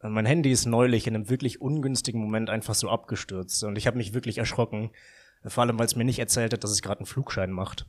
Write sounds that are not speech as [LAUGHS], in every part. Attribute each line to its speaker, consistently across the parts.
Speaker 1: Mein Handy ist neulich in einem wirklich ungünstigen Moment einfach so abgestürzt und ich habe mich wirklich erschrocken. Vor allem, weil es mir nicht erzählt hat, dass es gerade einen Flugschein macht.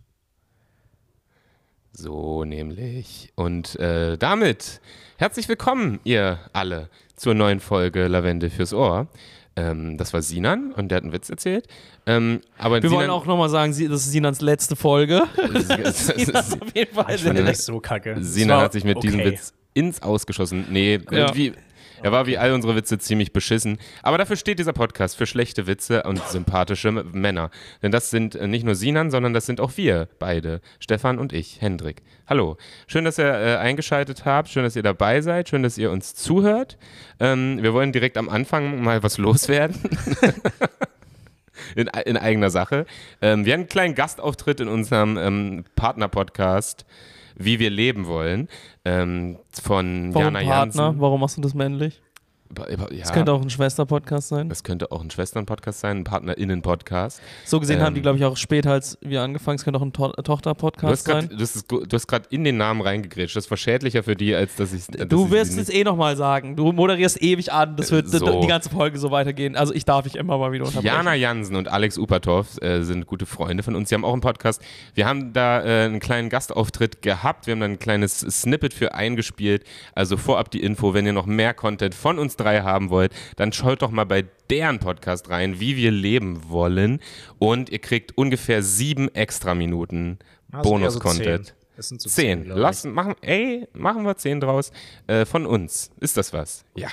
Speaker 2: So nämlich. Und äh, damit herzlich willkommen, ihr alle, zur neuen Folge Lavende fürs Ohr. Ähm, das war Sinan und der hat einen Witz erzählt. Ähm, aber
Speaker 3: Wir
Speaker 2: Sinan,
Speaker 3: wollen auch nochmal sagen, das ist Sinans letzte Folge. [LAUGHS] [LAUGHS]
Speaker 2: Sinan
Speaker 3: auf jeden Fall.
Speaker 1: Ich finde das so kacke.
Speaker 2: Sinan hat sich mit diesem
Speaker 1: okay.
Speaker 2: Witz ins Ausgeschossen. Nee, irgendwie. Er war wie all unsere Witze ziemlich beschissen. Aber dafür steht dieser Podcast für schlechte Witze und sympathische Männer. Denn das sind nicht nur Sinan, sondern das sind auch wir beide. Stefan und ich, Hendrik. Hallo. Schön, dass ihr äh, eingeschaltet habt. Schön, dass ihr dabei seid. Schön, dass ihr uns zuhört. Ähm, wir wollen direkt am Anfang mal was loswerden. [LAUGHS] in, in eigener Sache. Ähm, wir haben einen kleinen Gastauftritt in unserem ähm, Partner-Podcast, wie wir leben wollen, ähm, von
Speaker 3: Warum
Speaker 2: Jana
Speaker 3: Partner?
Speaker 2: Jansen.
Speaker 3: Warum machst du das männlich?
Speaker 2: Ja,
Speaker 3: Das könnte auch ein Schwester-Podcast sein.
Speaker 2: das könnte auch ein Schwestern-Podcast sein, ein PartnerInnen-Podcast.
Speaker 3: So gesehen
Speaker 2: ähm,
Speaker 3: haben die, glaube ich, auch später als wir angefangen. Es könnte auch ein to Tochter-Podcast
Speaker 2: gerade
Speaker 3: sein.
Speaker 2: das ist gu- du hast grad in den Namen reingegrätscht. Das war schädlicher für die, als dass ich. dass
Speaker 3: Du wirst es eh nochmal sagen. Du moderierst ewig an. Das wird
Speaker 2: So.
Speaker 3: die ganze Folge so weitergehen. Also ich darf dich immer mal wieder unterbrechen.
Speaker 2: Jana Jansen und Alex Upatov äh, sind gute Freunde von uns. Sie haben auch einen Podcast. Wir haben da äh, einen kleinen Gastauftritt gehabt. Wir haben da ein kleines Snippet für eingespielt. Also vorab die Info, wenn ihr noch mehr Content von uns drei haben wollt, dann schaut doch mal bei deren Podcast rein, wie wir leben wollen. Und ihr kriegt ungefähr sieben extra Minuten
Speaker 1: Also eher so
Speaker 2: Bonus-Content.
Speaker 1: zehn. Das sind so
Speaker 2: Zehn.
Speaker 1: ich.
Speaker 2: Lassen, machen, ey, machen wir zehn draus. Äh, von uns. Ist das was? Ja.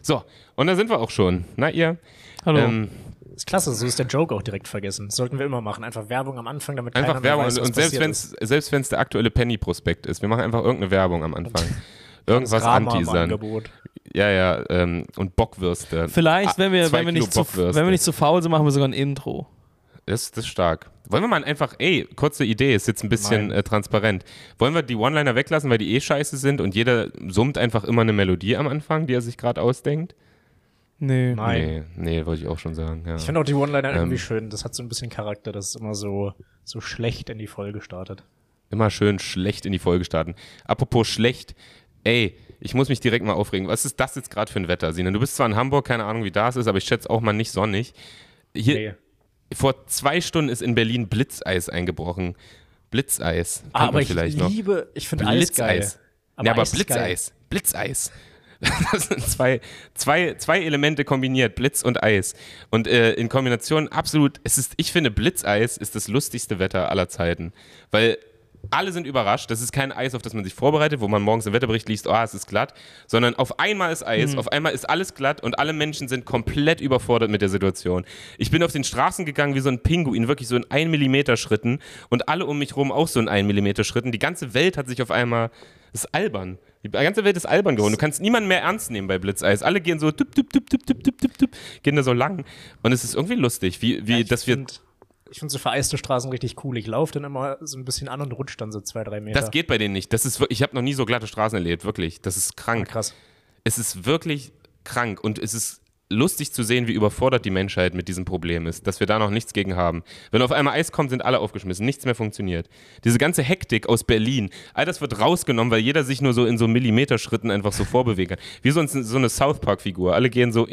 Speaker 2: So, und da sind wir auch schon. Na, ihr?
Speaker 3: Hallo.
Speaker 2: Ähm,
Speaker 1: Ist klasse, so ist der Joke auch direkt vergessen. Das sollten wir immer machen. Einfach Werbung am Anfang, damit keiner
Speaker 2: Einfach
Speaker 1: mehr
Speaker 2: Werbung.
Speaker 1: weiß, was
Speaker 2: und selbst wenn es selbst wenn's der aktuelle Penny-Prospekt ist, wir machen einfach irgendeine Werbung am Anfang. Irgendwas anteasern. Ja, ja, ähm, und Bockwürste.
Speaker 3: Vielleicht,
Speaker 2: Ah,
Speaker 3: wenn wir, wenn, wir nicht zu, wenn wir nicht zu faul sind, machen wir sogar ein Intro.
Speaker 2: Das, das ist stark. Wollen wir mal einfach, ey, kurze Idee, ist jetzt ein bisschen äh, transparent. Wollen wir die One-Liner weglassen, weil die eh scheiße sind und jeder summt einfach immer eine Melodie am Anfang, die er sich gerade ausdenkt?
Speaker 3: Nee.
Speaker 1: Nein.
Speaker 2: Nee, nee, wollte ich auch schon sagen. Ja.
Speaker 1: Ich finde auch die One-Liner irgendwie
Speaker 2: Ähm.
Speaker 1: schön. Das hat so ein bisschen Charakter. Das ist immer so, so schlecht in die Folge startet.
Speaker 2: Immer schön schlecht in die Folge starten. Apropos schlecht, ey, ich muss mich direkt mal aufregen. Was ist das jetzt gerade für ein Wetter, Sinan? Du bist zwar in Hamburg, keine Ahnung, wie das ist, aber ich schätze auch mal nicht sonnig. Hier,
Speaker 1: Nee.
Speaker 2: Vor zwei Stunden ist in Berlin Blitzeis eingebrochen. Blitzeis.
Speaker 1: Ah, aber ich liebe, ich finde Eis geil.
Speaker 2: Blitzeis. Aber, ja, aber. Blitzeis. Blitzeis. [LAUGHS] Das sind zwei, zwei, zwei Elemente kombiniert, Blitz und Eis. Und äh, in Kombination absolut, es ist, ich finde, Blitzeis ist das lustigste Wetter aller Zeiten. Weil alle sind überrascht. Das ist kein Eis, auf das man sich vorbereitet, wo man morgens im Wetterbericht liest, oh, es ist glatt, sondern auf einmal ist Eis, auf einmal ist alles glatt und alle Menschen sind komplett überfordert mit der Situation. Ich bin auf den Straßen gegangen wie so ein Pinguin, wirklich so in 1 Millimeter Schritten und alle um mich rum auch so in 1 Millimeter Schritten. Die ganze Welt hat sich auf einmal, das ist albern. Die ganze Welt ist albern geworden. Du kannst niemanden mehr ernst nehmen bei Blitzeis. Alle gehen so, tup, tup, tup, tup, tup, tup, tup, tup, gehen da so lang. Und es ist irgendwie lustig, wie, wie
Speaker 1: Ja,
Speaker 2: dass wir
Speaker 1: Ich finde so vereiste Straßen richtig cool. Ich laufe dann immer so ein bisschen an und rutsche dann so zwei, drei Meter.
Speaker 2: Das geht bei denen nicht. Das ist, ich habe noch nie so glatte Straßen erlebt, wirklich. Das ist krank.
Speaker 1: krass.
Speaker 2: Es ist wirklich krank und es ist lustig zu sehen, wie überfordert die Menschheit mit diesem Problem ist, dass wir da noch nichts gegen haben. Wenn auf einmal Eis kommt, sind alle aufgeschmissen, nichts mehr funktioniert. Diese ganze Hektik aus Berlin, all das wird rausgenommen, weil jeder sich nur so in so Millimeterschritten einfach so vorbewegen kann. Wie so, so eine South Park-Figur. Alle gehen so,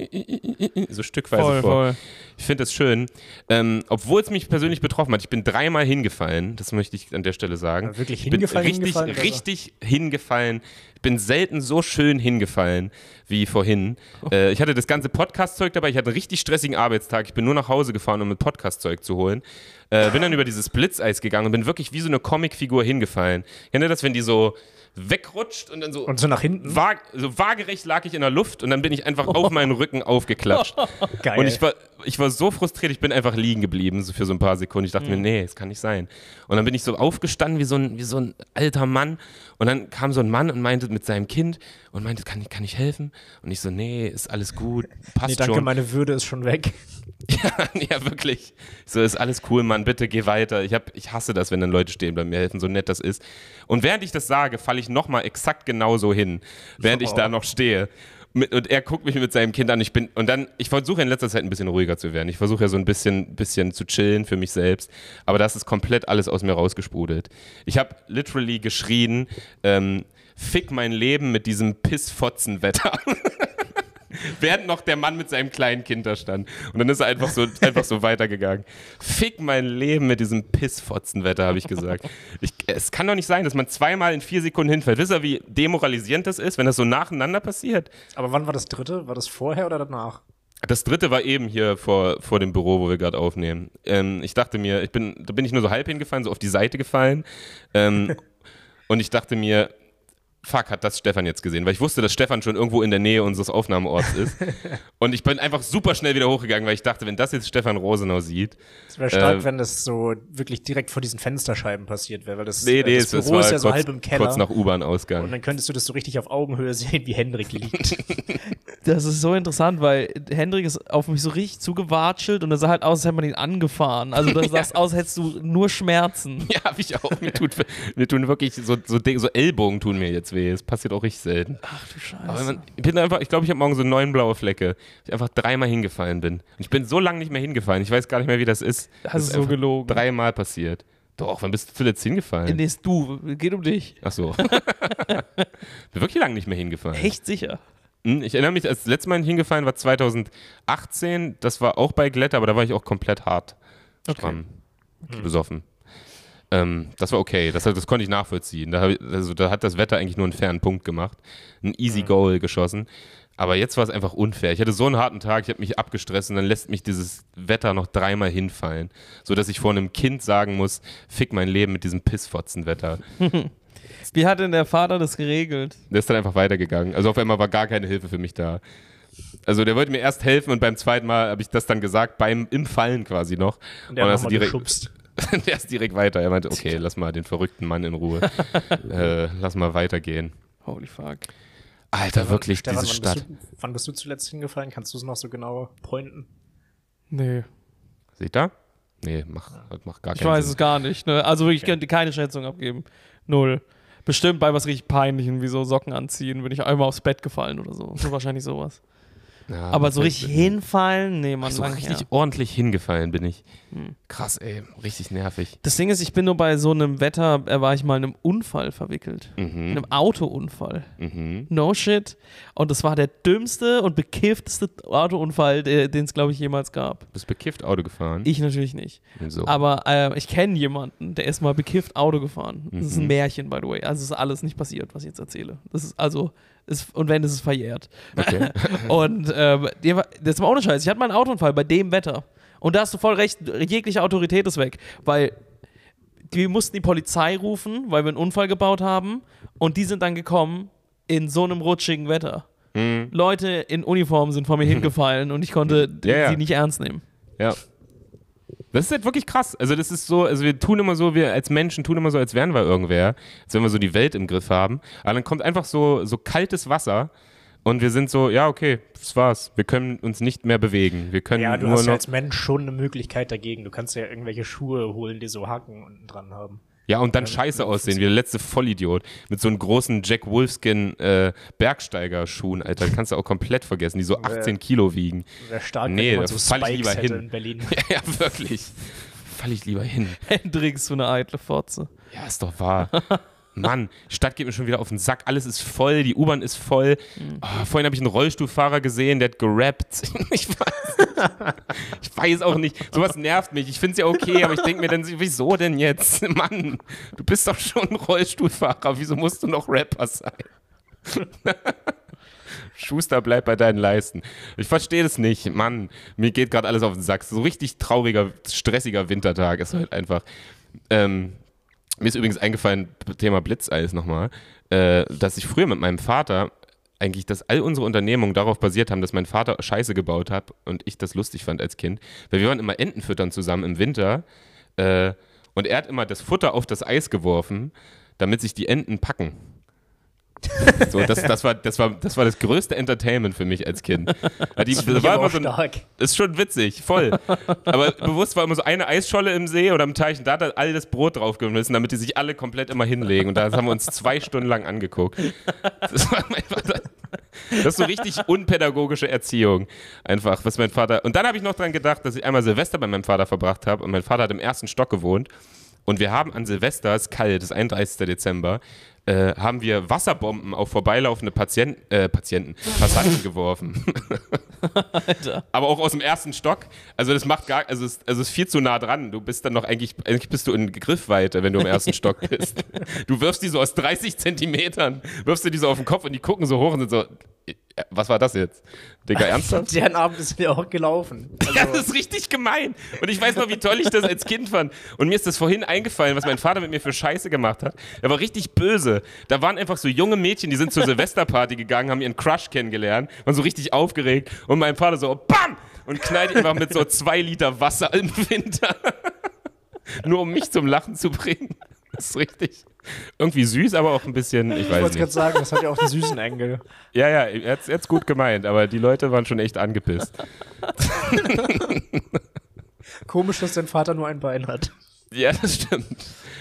Speaker 2: so stückweise
Speaker 3: Voll,
Speaker 2: vor.
Speaker 3: voll.
Speaker 2: Ich finde das schön. Ähm, Obwohl es mich persönlich betroffen hat. Ich bin dreimal hingefallen, das möchte ich an der Stelle sagen.
Speaker 1: Ja, wirklich
Speaker 2: ich bin
Speaker 1: hingefallen,
Speaker 2: richtig,
Speaker 1: hingefallen,
Speaker 2: richtig hingefallen. Ich bin selten so schön hingefallen wie vorhin. Äh, ich hatte das ganze Podcast-Zeug dabei. Ich hatte einen richtig stressigen Arbeitstag. Ich bin nur nach Hause gefahren, um mit Podcast-Zeug zu holen. Äh, bin dann über dieses Blitzeis gegangen und bin wirklich wie so eine Comicfigur hingefallen. Kennt ihr das, wenn die so wegrutscht und dann so
Speaker 1: Und so nach hinten.
Speaker 2: Waag, so waagerecht lag ich in der Luft und dann bin ich einfach auf [LAUGHS] meinen Rücken aufgeklatscht.
Speaker 1: Geil.
Speaker 2: Und ich war, ich war so frustriert, ich bin einfach liegen geblieben so für so ein paar Sekunden. Ich dachte mir, nee, das kann nicht sein. Und dann bin ich so aufgestanden wie so ein, wie so ein alter Mann. Und dann kam so ein Mann und meinte mit seinem Kind und meinte, kann, ich- kann ich helfen? Und ich so, nee, ist alles gut, passt
Speaker 1: nee, danke,
Speaker 2: schon.
Speaker 1: meine Würde ist schon weg. [LAUGHS]
Speaker 2: Ja, ja, wirklich. So ist alles cool, Mann. Bitte geh weiter. Ich, hab, ich hasse das, wenn dann Leute stehen bei mir helfen, so nett das ist. Und während ich das sage, falle ich nochmal exakt genauso hin, während ich
Speaker 1: aber
Speaker 2: da noch stehe. Mit, und er guckt mich mit seinem Kind an. Ich bin, und dann, ich versuche in letzter Zeit ein bisschen ruhiger zu werden. Ich versuche ja so ein bisschen, bisschen zu chillen für mich selbst. Aber das ist komplett alles aus mir rausgesprudelt. Ich habe literally geschrien, ähm, fick mein Leben mit diesem Pissfotzenwetter. [LAUGHS] [LAUGHS] Während noch der Mann mit seinem kleinen Kind da stand. Und dann ist er einfach so, einfach so weitergegangen. Fick mein Leben mit diesem Pissfotzenwetter, habe ich gesagt. Ich, es kann doch nicht sein, dass man zweimal in vier Sekunden hinfällt. Wisst ihr, wie demoralisierend das ist, wenn das so nacheinander passiert?
Speaker 1: Aber wann war das dritte? War das vorher oder danach?
Speaker 2: Das dritte war eben hier vor, vor dem Büro, wo wir gerade aufnehmen. Ähm, ich dachte mir, ich bin, da bin ich nur so halb hingefallen, so auf die Seite gefallen. Ähm, [LAUGHS] und ich dachte mir, fuck, hat das Stefan jetzt gesehen? Weil ich wusste, dass Stefan schon irgendwo in der Nähe unseres Aufnahmeorts ist. [LAUGHS] und ich bin einfach super schnell wieder hochgegangen, weil ich dachte, wenn das jetzt Stefan Rosenau sieht.
Speaker 1: Es wäre stark,
Speaker 2: Äh,
Speaker 1: wenn das so wirklich direkt vor diesen Fensterscheiben passiert wäre, weil das,
Speaker 2: Nee,
Speaker 1: äh,
Speaker 2: nee,
Speaker 1: das
Speaker 2: es, es
Speaker 1: Büro
Speaker 2: war
Speaker 1: ist ja so
Speaker 2: kurz,
Speaker 1: halb im Keller.
Speaker 2: kurz nach
Speaker 1: und
Speaker 2: U-Bahn-Ausgang.
Speaker 1: dann könntest du das so richtig auf Augenhöhe sehen, wie Hendrik liegt. [LAUGHS]
Speaker 3: Das ist so interessant, weil Hendrik ist auf mich so richtig zugewatschelt und er sah halt aus, als hätte man ihn angefahren. Also du [LAUGHS] sahst aus, als hättest du nur Schmerzen.
Speaker 2: Ja, hab ich auch. Mir, tut, mir tun wirklich so, so, so Ellbogen tun mir jetzt weh. Es passiert auch richtig selten.
Speaker 3: Ach du Scheiße.
Speaker 2: man, ich bin einfach, ich glaube, ich habe morgen so neun blaue Flecke. Ich einfach dreimal hingefallen bin. Und ich bin so lange nicht mehr hingefallen. Ich weiß gar nicht mehr, wie das ist. Das
Speaker 3: du
Speaker 2: ist
Speaker 3: so gelogen.
Speaker 2: Dreimal passiert. Doch, wann bist du zuletzt hingefallen?
Speaker 3: Nee, ist du. Geht um dich.
Speaker 2: Ach so. [LAUGHS] bin wirklich lange nicht mehr hingefallen.
Speaker 3: Echt sicher.
Speaker 2: Hm, Ich erinnere mich, als das letzte Mal hingefallen war 2018. Das war auch bei Glätter, aber da war ich auch komplett hart. Stramm. Besoffen. Ähm, das war okay, das, das konnte ich nachvollziehen. Da, ich, also, da hat das Wetter eigentlich nur einen fairen Punkt gemacht. Ein easy Goal geschossen. Aber jetzt war es einfach unfair. Ich hatte so einen harten Tag, ich habe mich abgestresst und dann lässt mich dieses Wetter noch dreimal hinfallen. So dass ich vor einem Kind sagen muss, fick mein Leben mit diesem Pissfotzenwetter. [LAUGHS]
Speaker 3: Wie hat denn der Vater das geregelt?
Speaker 2: Der ist dann einfach weitergegangen. Also auf einmal war gar keine Hilfe für mich da. Also der wollte mir erst helfen und beim zweiten Mal habe ich das dann gesagt, beim im Fallen quasi noch.
Speaker 1: Und der hat
Speaker 2: direkt,
Speaker 1: geschubst. [LAUGHS]
Speaker 2: der ist direkt weiter. Er meinte, okay, lass mal den verrückten Mann in Ruhe. [LAUGHS] äh, lass mal weitergehen.
Speaker 3: Holy fuck.
Speaker 2: Alter, wirklich,
Speaker 1: Stefan,
Speaker 2: diese
Speaker 1: wann
Speaker 2: Stadt.
Speaker 1: Bist du, wann bist du zuletzt hingefallen? Kannst du es noch so genau pointen?
Speaker 3: Nee.
Speaker 2: Seht ihr? Nee, mach, mach gar
Speaker 3: Ich
Speaker 2: keinen
Speaker 3: weiß
Speaker 2: Sinn.
Speaker 3: es gar nicht. Ne? Also ich könnte keine Schätzung abgeben. Null. Bestimmt bei was richtig Peinlichem, wie so Socken anziehen, bin ich einmal aufs Bett gefallen oder so. So wahrscheinlich sowas.
Speaker 2: Ja,
Speaker 3: Aber so richtig hinfallen, nee, man
Speaker 2: so
Speaker 3: lang
Speaker 2: richtig
Speaker 3: her.
Speaker 2: ordentlich hingefallen bin ich.
Speaker 3: Hm.
Speaker 2: Krass, ey, richtig nervig.
Speaker 3: Das Ding ist, ich bin nur bei so einem Wetter, äh, war ich mal in einem Unfall verwickelt. In
Speaker 2: Mhm.
Speaker 3: einem Autounfall.
Speaker 2: Mhm.
Speaker 3: No shit. Und das war der dümmste und bekiffteste Autounfall, den es, glaube ich, jemals gab.
Speaker 2: Du bist bekifft Auto gefahren.
Speaker 3: Ich natürlich nicht.
Speaker 2: so.
Speaker 3: Aber äh, ich kenne jemanden, der ist mal bekifft Auto gefahren. Das ist ein
Speaker 2: Mhm.
Speaker 3: Märchen, by the way. Also es ist alles nicht passiert, was ich jetzt erzähle. Das ist also, ist, und wenn, ist es verjährt.
Speaker 2: Okay. [LAUGHS]
Speaker 3: Und ähm, das war ohne Scheiß. Ich hatte mal einen Autounfall bei dem Wetter. Und da hast du voll recht, jegliche Autorität ist weg. Weil wir mussten die Polizei rufen, weil wir einen Unfall gebaut haben. Und die sind dann gekommen in so einem rutschigen Wetter.
Speaker 2: Mhm.
Speaker 3: Leute in Uniform sind vor mir [LAUGHS] hingefallen und ich konnte
Speaker 2: Ja, ja.
Speaker 3: sie nicht ernst nehmen.
Speaker 2: Ja. Das ist halt wirklich krass. Also das ist so, also wir tun immer so, wir als Menschen tun immer so, als wären wir irgendwer, als wenn wir so die Welt im Griff haben. Aber dann kommt einfach so, so kaltes Wasser und wir sind so, ja, okay, das war's. Wir können uns nicht mehr bewegen. Wir können
Speaker 1: Ja, du
Speaker 2: nur
Speaker 1: hast ja als Mensch schon eine Möglichkeit dagegen. Du kannst ja irgendwelche Schuhe holen, die so Haken unten dran haben.
Speaker 2: Ja, und dann scheiße aussehen, wie der letzte Vollidiot. Mit so einem großen Jack Wolfskin äh, Bergsteiger-Schuhen, Alter. Die [LAUGHS] kannst du auch komplett vergessen, die so 18 Kilo wiegen.
Speaker 1: Wäre stark,
Speaker 2: Nee,
Speaker 1: wenn
Speaker 2: da
Speaker 1: man so
Speaker 2: fall ich lieber hin.
Speaker 1: in Berlin. [LAUGHS]
Speaker 2: Ja, ja, wirklich. Fall ich lieber hin. [LAUGHS]
Speaker 3: Hendrix, so eine eitle Fotze.
Speaker 2: Ja, ist doch wahr. Mann, die Stadt geht mir schon wieder auf den Sack. Alles ist voll, die U-Bahn ist voll. Ah, vorhin habe ich einen Rollstuhlfahrer gesehen, der hat gerappt. [LAUGHS] Ich weiß, ich weiß auch nicht. Sowas nervt mich. Ich finde es ja okay, aber ich denke mir dann, wieso denn jetzt? [LAUGHS] Mann, du bist doch schon ein Rollstuhlfahrer. Wieso musst du noch Rapper sein? [LAUGHS] Schuster, bleib bei deinen Leisten. Ich verstehe das nicht. Mann, mir geht gerade alles auf den Sack. So richtig trauriger, stressiger Wintertag ist halt einfach. Ähm, mir ist übrigens eingefallen, Thema Blitzeis nochmal, äh, dass ich früher mit meinem Vater eigentlich, dass all unsere Unternehmungen darauf basiert haben, dass mein Vater Scheiße gebaut hat und ich das lustig fand als Kind. Weil wir waren immer Enten füttern zusammen im Winter äh, und er hat immer das Futter auf das Eis geworfen, damit sich die Enten packen. [LAUGHS] So, das, das, war, das, war, das war das größte Entertainment für mich als Kind. Die,
Speaker 1: Das
Speaker 2: war immer so ein, ist schon witzig, voll. Aber bewusst war immer so eine Eisscholle im See oder im Teich und da hat er all das Brot draufgeschmissen, damit die sich alle komplett immer hinlegen. Und da haben wir uns zwei Stunden lang angeguckt. Das war mein Vater. Das ist so richtig unpädagogische Erziehung. Einfach, was mein Vater. Und dann habe ich noch dran gedacht, dass ich einmal Silvester bei meinem Vater verbracht habe und mein Vater hat im ersten Stock gewohnt. Und wir haben an Silvester, es ist kalt, es ist 31. Dezember, äh, haben wir Wasserbomben auf vorbeilaufende Patient, äh, Patienten, Passanten geworfen.
Speaker 3: Alter.
Speaker 2: Aber auch aus dem ersten Stock. Also das macht gar, also es, also es ist viel zu nah dran. Du bist dann noch eigentlich, eigentlich bist du in Griffweite, wenn du im ersten Stock bist. Du wirfst die so aus 30 Zentimetern, wirfst du die so auf den Kopf und die gucken so hoch und sind so, was war das jetzt? Digga, [LAUGHS] ernsthaft?
Speaker 1: Deren Abend ist mir auch gelaufen. [LAUGHS]
Speaker 2: Ja, das ist richtig gemein. Und ich weiß noch, wie toll ich das als Kind fand. Und mir ist das vorhin eingefallen, was mein Vater mit mir für Scheiße gemacht hat. Er war richtig böse. Da waren einfach so junge Mädchen, die sind zur Silvesterparty gegangen, haben ihren Crush kennengelernt, waren so richtig aufgeregt. Und mein Vater so, BAM! Und knallt einfach mit so zwei Liter Wasser im Winter. [LAUGHS] Nur um mich zum Lachen zu bringen. Das ist richtig. Irgendwie süß, aber auch ein bisschen, ich
Speaker 1: Ich
Speaker 2: weiß
Speaker 1: wollte gerade
Speaker 2: nicht.
Speaker 1: sagen, das hat ja auch einen süßen Engel.
Speaker 2: Ja, ja, er hat's gut gemeint, aber die Leute waren schon echt angepisst.
Speaker 1: Komisch, dass dein Vater nur ein Bein hat.
Speaker 2: Ja, das stimmt.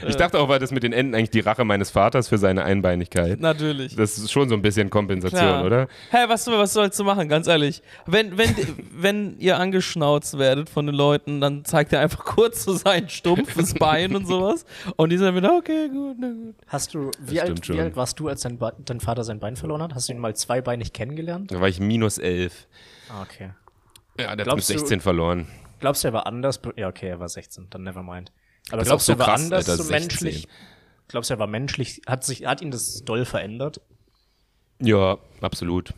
Speaker 2: Ich dachte auch, war das mit den Enten eigentlich die Rache meines Vaters für seine Einbeinigkeit.
Speaker 3: Natürlich.
Speaker 2: Das ist schon so ein bisschen Kompensation,
Speaker 3: Klar.
Speaker 2: oder?
Speaker 3: Hä, was, was sollst du machen, ganz ehrlich? Wenn, wenn, wenn ihr angeschnauzt werdet von den Leuten, dann zeigt er einfach [LAUGHS] kurz so sein stumpfes Bein und sowas. Und die sind wieder, okay, gut, na gut.
Speaker 1: Hast du, wie alt,
Speaker 2: schon.
Speaker 1: wie alt warst du, als dein, Ba- dein Vater sein Bein verloren hat? Hast du ihn mal zweibeinig kennengelernt?
Speaker 2: Da war ich minus elf.
Speaker 1: Ah, okay.
Speaker 2: Ja, der hat mit
Speaker 1: Glaubst du-
Speaker 2: 16 verloren.
Speaker 1: Glaubst du, er war anders? Ja, okay, er war 16, dann never mind. Aber
Speaker 2: Das
Speaker 1: glaubst du,
Speaker 2: so
Speaker 1: er war
Speaker 2: krass,
Speaker 1: anders
Speaker 2: Alter,
Speaker 1: so
Speaker 2: 16.
Speaker 1: menschlich? Glaubst du, er war menschlich? Hat, sich, hat ihn das doll verändert?
Speaker 2: Ja, absolut.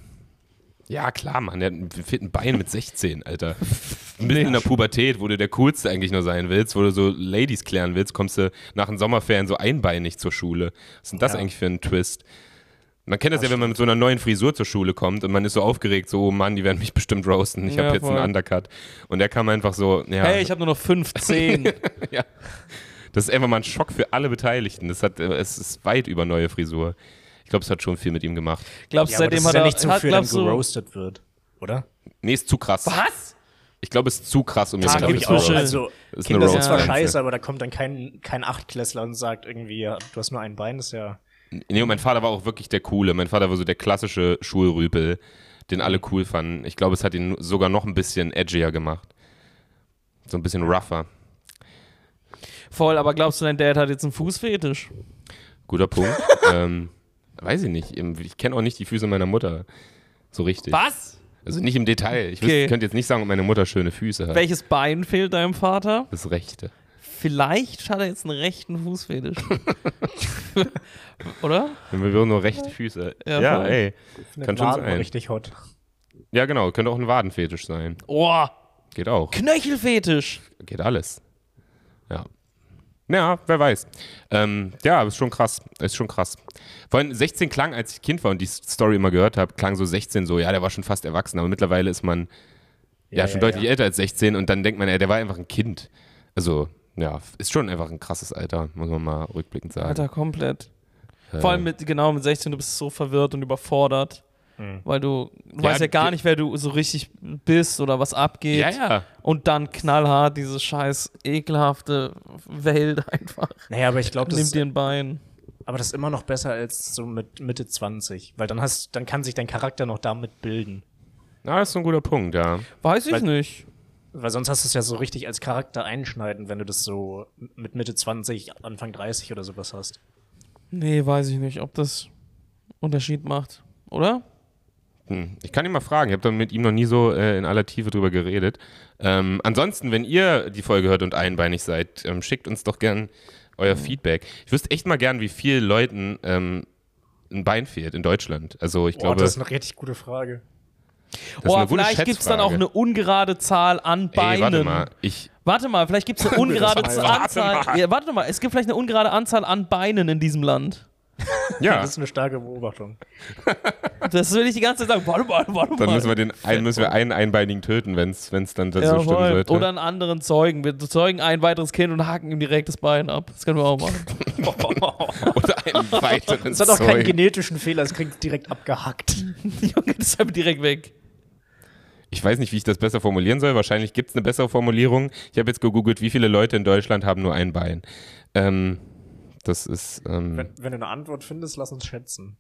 Speaker 2: Ja, klar, Mann. Der hat ein fehlt ein Bein mit 16, Alter. [LAUGHS] Mitten in der Pubertät, wo du der Coolste eigentlich nur sein willst, wo du so Ladies klären willst, kommst du nach den Sommerferien so einbeinig zur Schule. Was ist denn das
Speaker 1: Ja.
Speaker 2: eigentlich für ein Twist? Man kennt das, ja, wenn man mit so einer neuen Frisur zur Schule kommt und man ist so aufgeregt, so, oh Mann, die werden mich [LAUGHS] bestimmt roasten. Ich
Speaker 3: Ja,
Speaker 2: habe jetzt
Speaker 3: voll.
Speaker 2: einen Undercut. Und der kam einfach so, ja.
Speaker 3: Hey, ich habe nur noch 15. [LAUGHS]
Speaker 2: ja. Das ist einfach mal ein Schock für alle Beteiligten. Das hat, äh, es ist weit über neue Frisur. Ich glaube, es hat schon viel mit ihm gemacht.
Speaker 3: Glaubst du,
Speaker 1: Ja,
Speaker 3: seitdem
Speaker 1: das
Speaker 3: hat
Speaker 1: ja
Speaker 3: er.
Speaker 1: nicht
Speaker 3: hat,
Speaker 1: dann
Speaker 3: glaubst du,
Speaker 1: geroastet wird, oder?
Speaker 2: Nee, ist zu krass.
Speaker 3: was?
Speaker 2: Ich glaube, es ist zu krass, um
Speaker 3: Das
Speaker 2: jetzt
Speaker 3: glaub
Speaker 2: dafür
Speaker 3: ich
Speaker 2: zu
Speaker 3: auch.
Speaker 1: Also,
Speaker 2: Das ist
Speaker 1: Kinder sind zwar scheiße, aber da kommt dann kein, kein Achtklässler und sagt irgendwie, ja, du hast nur ein Bein, das ist ja.
Speaker 2: Nee, und mein Vater war auch wirklich der Coole. Mein Vater war so der klassische Schulrüpel, den alle cool fanden. Ich glaube, es hat ihn sogar noch ein bisschen edgier gemacht. So ein bisschen rougher.
Speaker 3: Voll, aber glaubst du, dein Dad hat jetzt einen Fußfetisch?
Speaker 2: Guter Punkt. [LAUGHS] ähm, weiß ich nicht. Ich kenne auch nicht die Füße meiner Mutter. So richtig.
Speaker 3: Was?
Speaker 2: Also nicht im Detail. Ich
Speaker 3: Okay.
Speaker 2: wüsste- könnte jetzt nicht sagen, ob meine Mutter schöne Füße hat.
Speaker 3: Welches Bein fehlt deinem Vater?
Speaker 2: Das rechte.
Speaker 3: Vielleicht hat er jetzt einen rechten Fußfetisch. [LAUGHS] Oder?
Speaker 2: Wenn wir nur rechte Füße.
Speaker 3: Ja,
Speaker 2: Ja, ey. Kann schon
Speaker 1: Waden
Speaker 2: sein.
Speaker 1: richtig hot.
Speaker 2: Ja, genau. Könnte auch ein Wadenfetisch sein.
Speaker 3: Oh,
Speaker 2: Geht auch.
Speaker 3: Knöchelfetisch.
Speaker 2: Geht alles. Ja. Ja, wer weiß. Ähm, ja, ist schon krass. Ist schon krass. Vor allem 16 klang, als ich Kind war und die Story immer gehört habe, klang so 16 so, ja, der war schon fast erwachsen, aber mittlerweile ist man ja,
Speaker 1: Ja,
Speaker 2: schon
Speaker 1: ja,
Speaker 2: deutlich
Speaker 1: ja.
Speaker 2: älter als 16 und dann denkt man, ey, der war einfach ein Kind. Also, ja, ist schon einfach ein krasses Alter, muss man mal rückblickend sagen.
Speaker 3: Alter, komplett.
Speaker 2: Äh,
Speaker 3: Vor allem mit, genau, mit 16, du bist so verwirrt und überfordert.
Speaker 1: Mhm.
Speaker 3: Weil du, du
Speaker 2: Ja,
Speaker 3: weißt ja gar nicht, wer du so richtig bist oder was abgeht.
Speaker 2: Ja, ja.
Speaker 3: Und dann knallhart diese scheiß ekelhafte Welt einfach.
Speaker 1: Naja, aber ich glaube, das,
Speaker 3: Nimmt
Speaker 1: ist-
Speaker 3: dir ein Bein.
Speaker 1: aber das ist immer noch besser als so mit Mitte 20. Weil dann hast, dann kann sich dein Charakter noch damit bilden.
Speaker 2: Na, das ist so ein guter Punkt, ja.
Speaker 3: Weiß ich
Speaker 1: Weil-
Speaker 3: nicht.
Speaker 1: Weil sonst hast du es ja so richtig als Charakter einschneiden, wenn du das so mit Mitte 20, Anfang 30 oder sowas hast.
Speaker 3: Nee, weiß ich nicht, ob das Unterschied macht. Oder?
Speaker 2: Hm. Ich kann ihn mal fragen. Ich habe da mit ihm noch nie so äh, in aller Tiefe drüber geredet. Ähm, ansonsten, wenn ihr die Folge hört und einbeinig seid, ähm, schickt uns doch gern euer Feedback. Ich wüsste echt mal gern, wie vielen Leuten ähm, ein Bein fehlt in Deutschland. Also ich
Speaker 1: Boah,
Speaker 2: glaube,
Speaker 1: das ist eine richtig gute Frage.
Speaker 2: Das
Speaker 3: oh, vielleicht gibt es dann auch eine ungerade Zahl an Beinen.
Speaker 2: Ey, warte mal. Ich,
Speaker 3: Warte mal, vielleicht gibt es eine ungerade. Anzahl.
Speaker 2: Warte mal.
Speaker 3: Ja, warte mal, es gibt vielleicht eine ungerade Anzahl an Beinen in diesem Land. [LAUGHS]
Speaker 2: ja,
Speaker 1: Das ist eine starke Beobachtung. [LAUGHS]
Speaker 3: Das will ich die ganze Zeit sagen. Warte mal, warte mal.
Speaker 2: dann müssen wir, den einen, müssen wir einen Einbeinigen töten, wenn es dann dazu
Speaker 3: ja,
Speaker 2: stimmen sollte.
Speaker 3: Oder einen anderen zeugen. Wir zeugen ein weiteres Kind und haken ihm direkt das Bein ab. Das können wir auch machen. [LAUGHS]
Speaker 2: Oder einen weiteren
Speaker 1: Es hat auch keinen
Speaker 2: Zeugen.
Speaker 1: genetischen Fehler, es kriegt direkt abgehackt.
Speaker 3: Junge, das ist einfach direkt weg.
Speaker 2: Ich weiß nicht, wie ich das besser formulieren soll. Wahrscheinlich gibt es eine bessere Formulierung. Ich habe jetzt gegoogelt, wie viele Leute in Deutschland haben nur ein Bein. Ähm, das ist. Ähm,
Speaker 1: Wenn, wenn du eine Antwort findest, lass uns schätzen.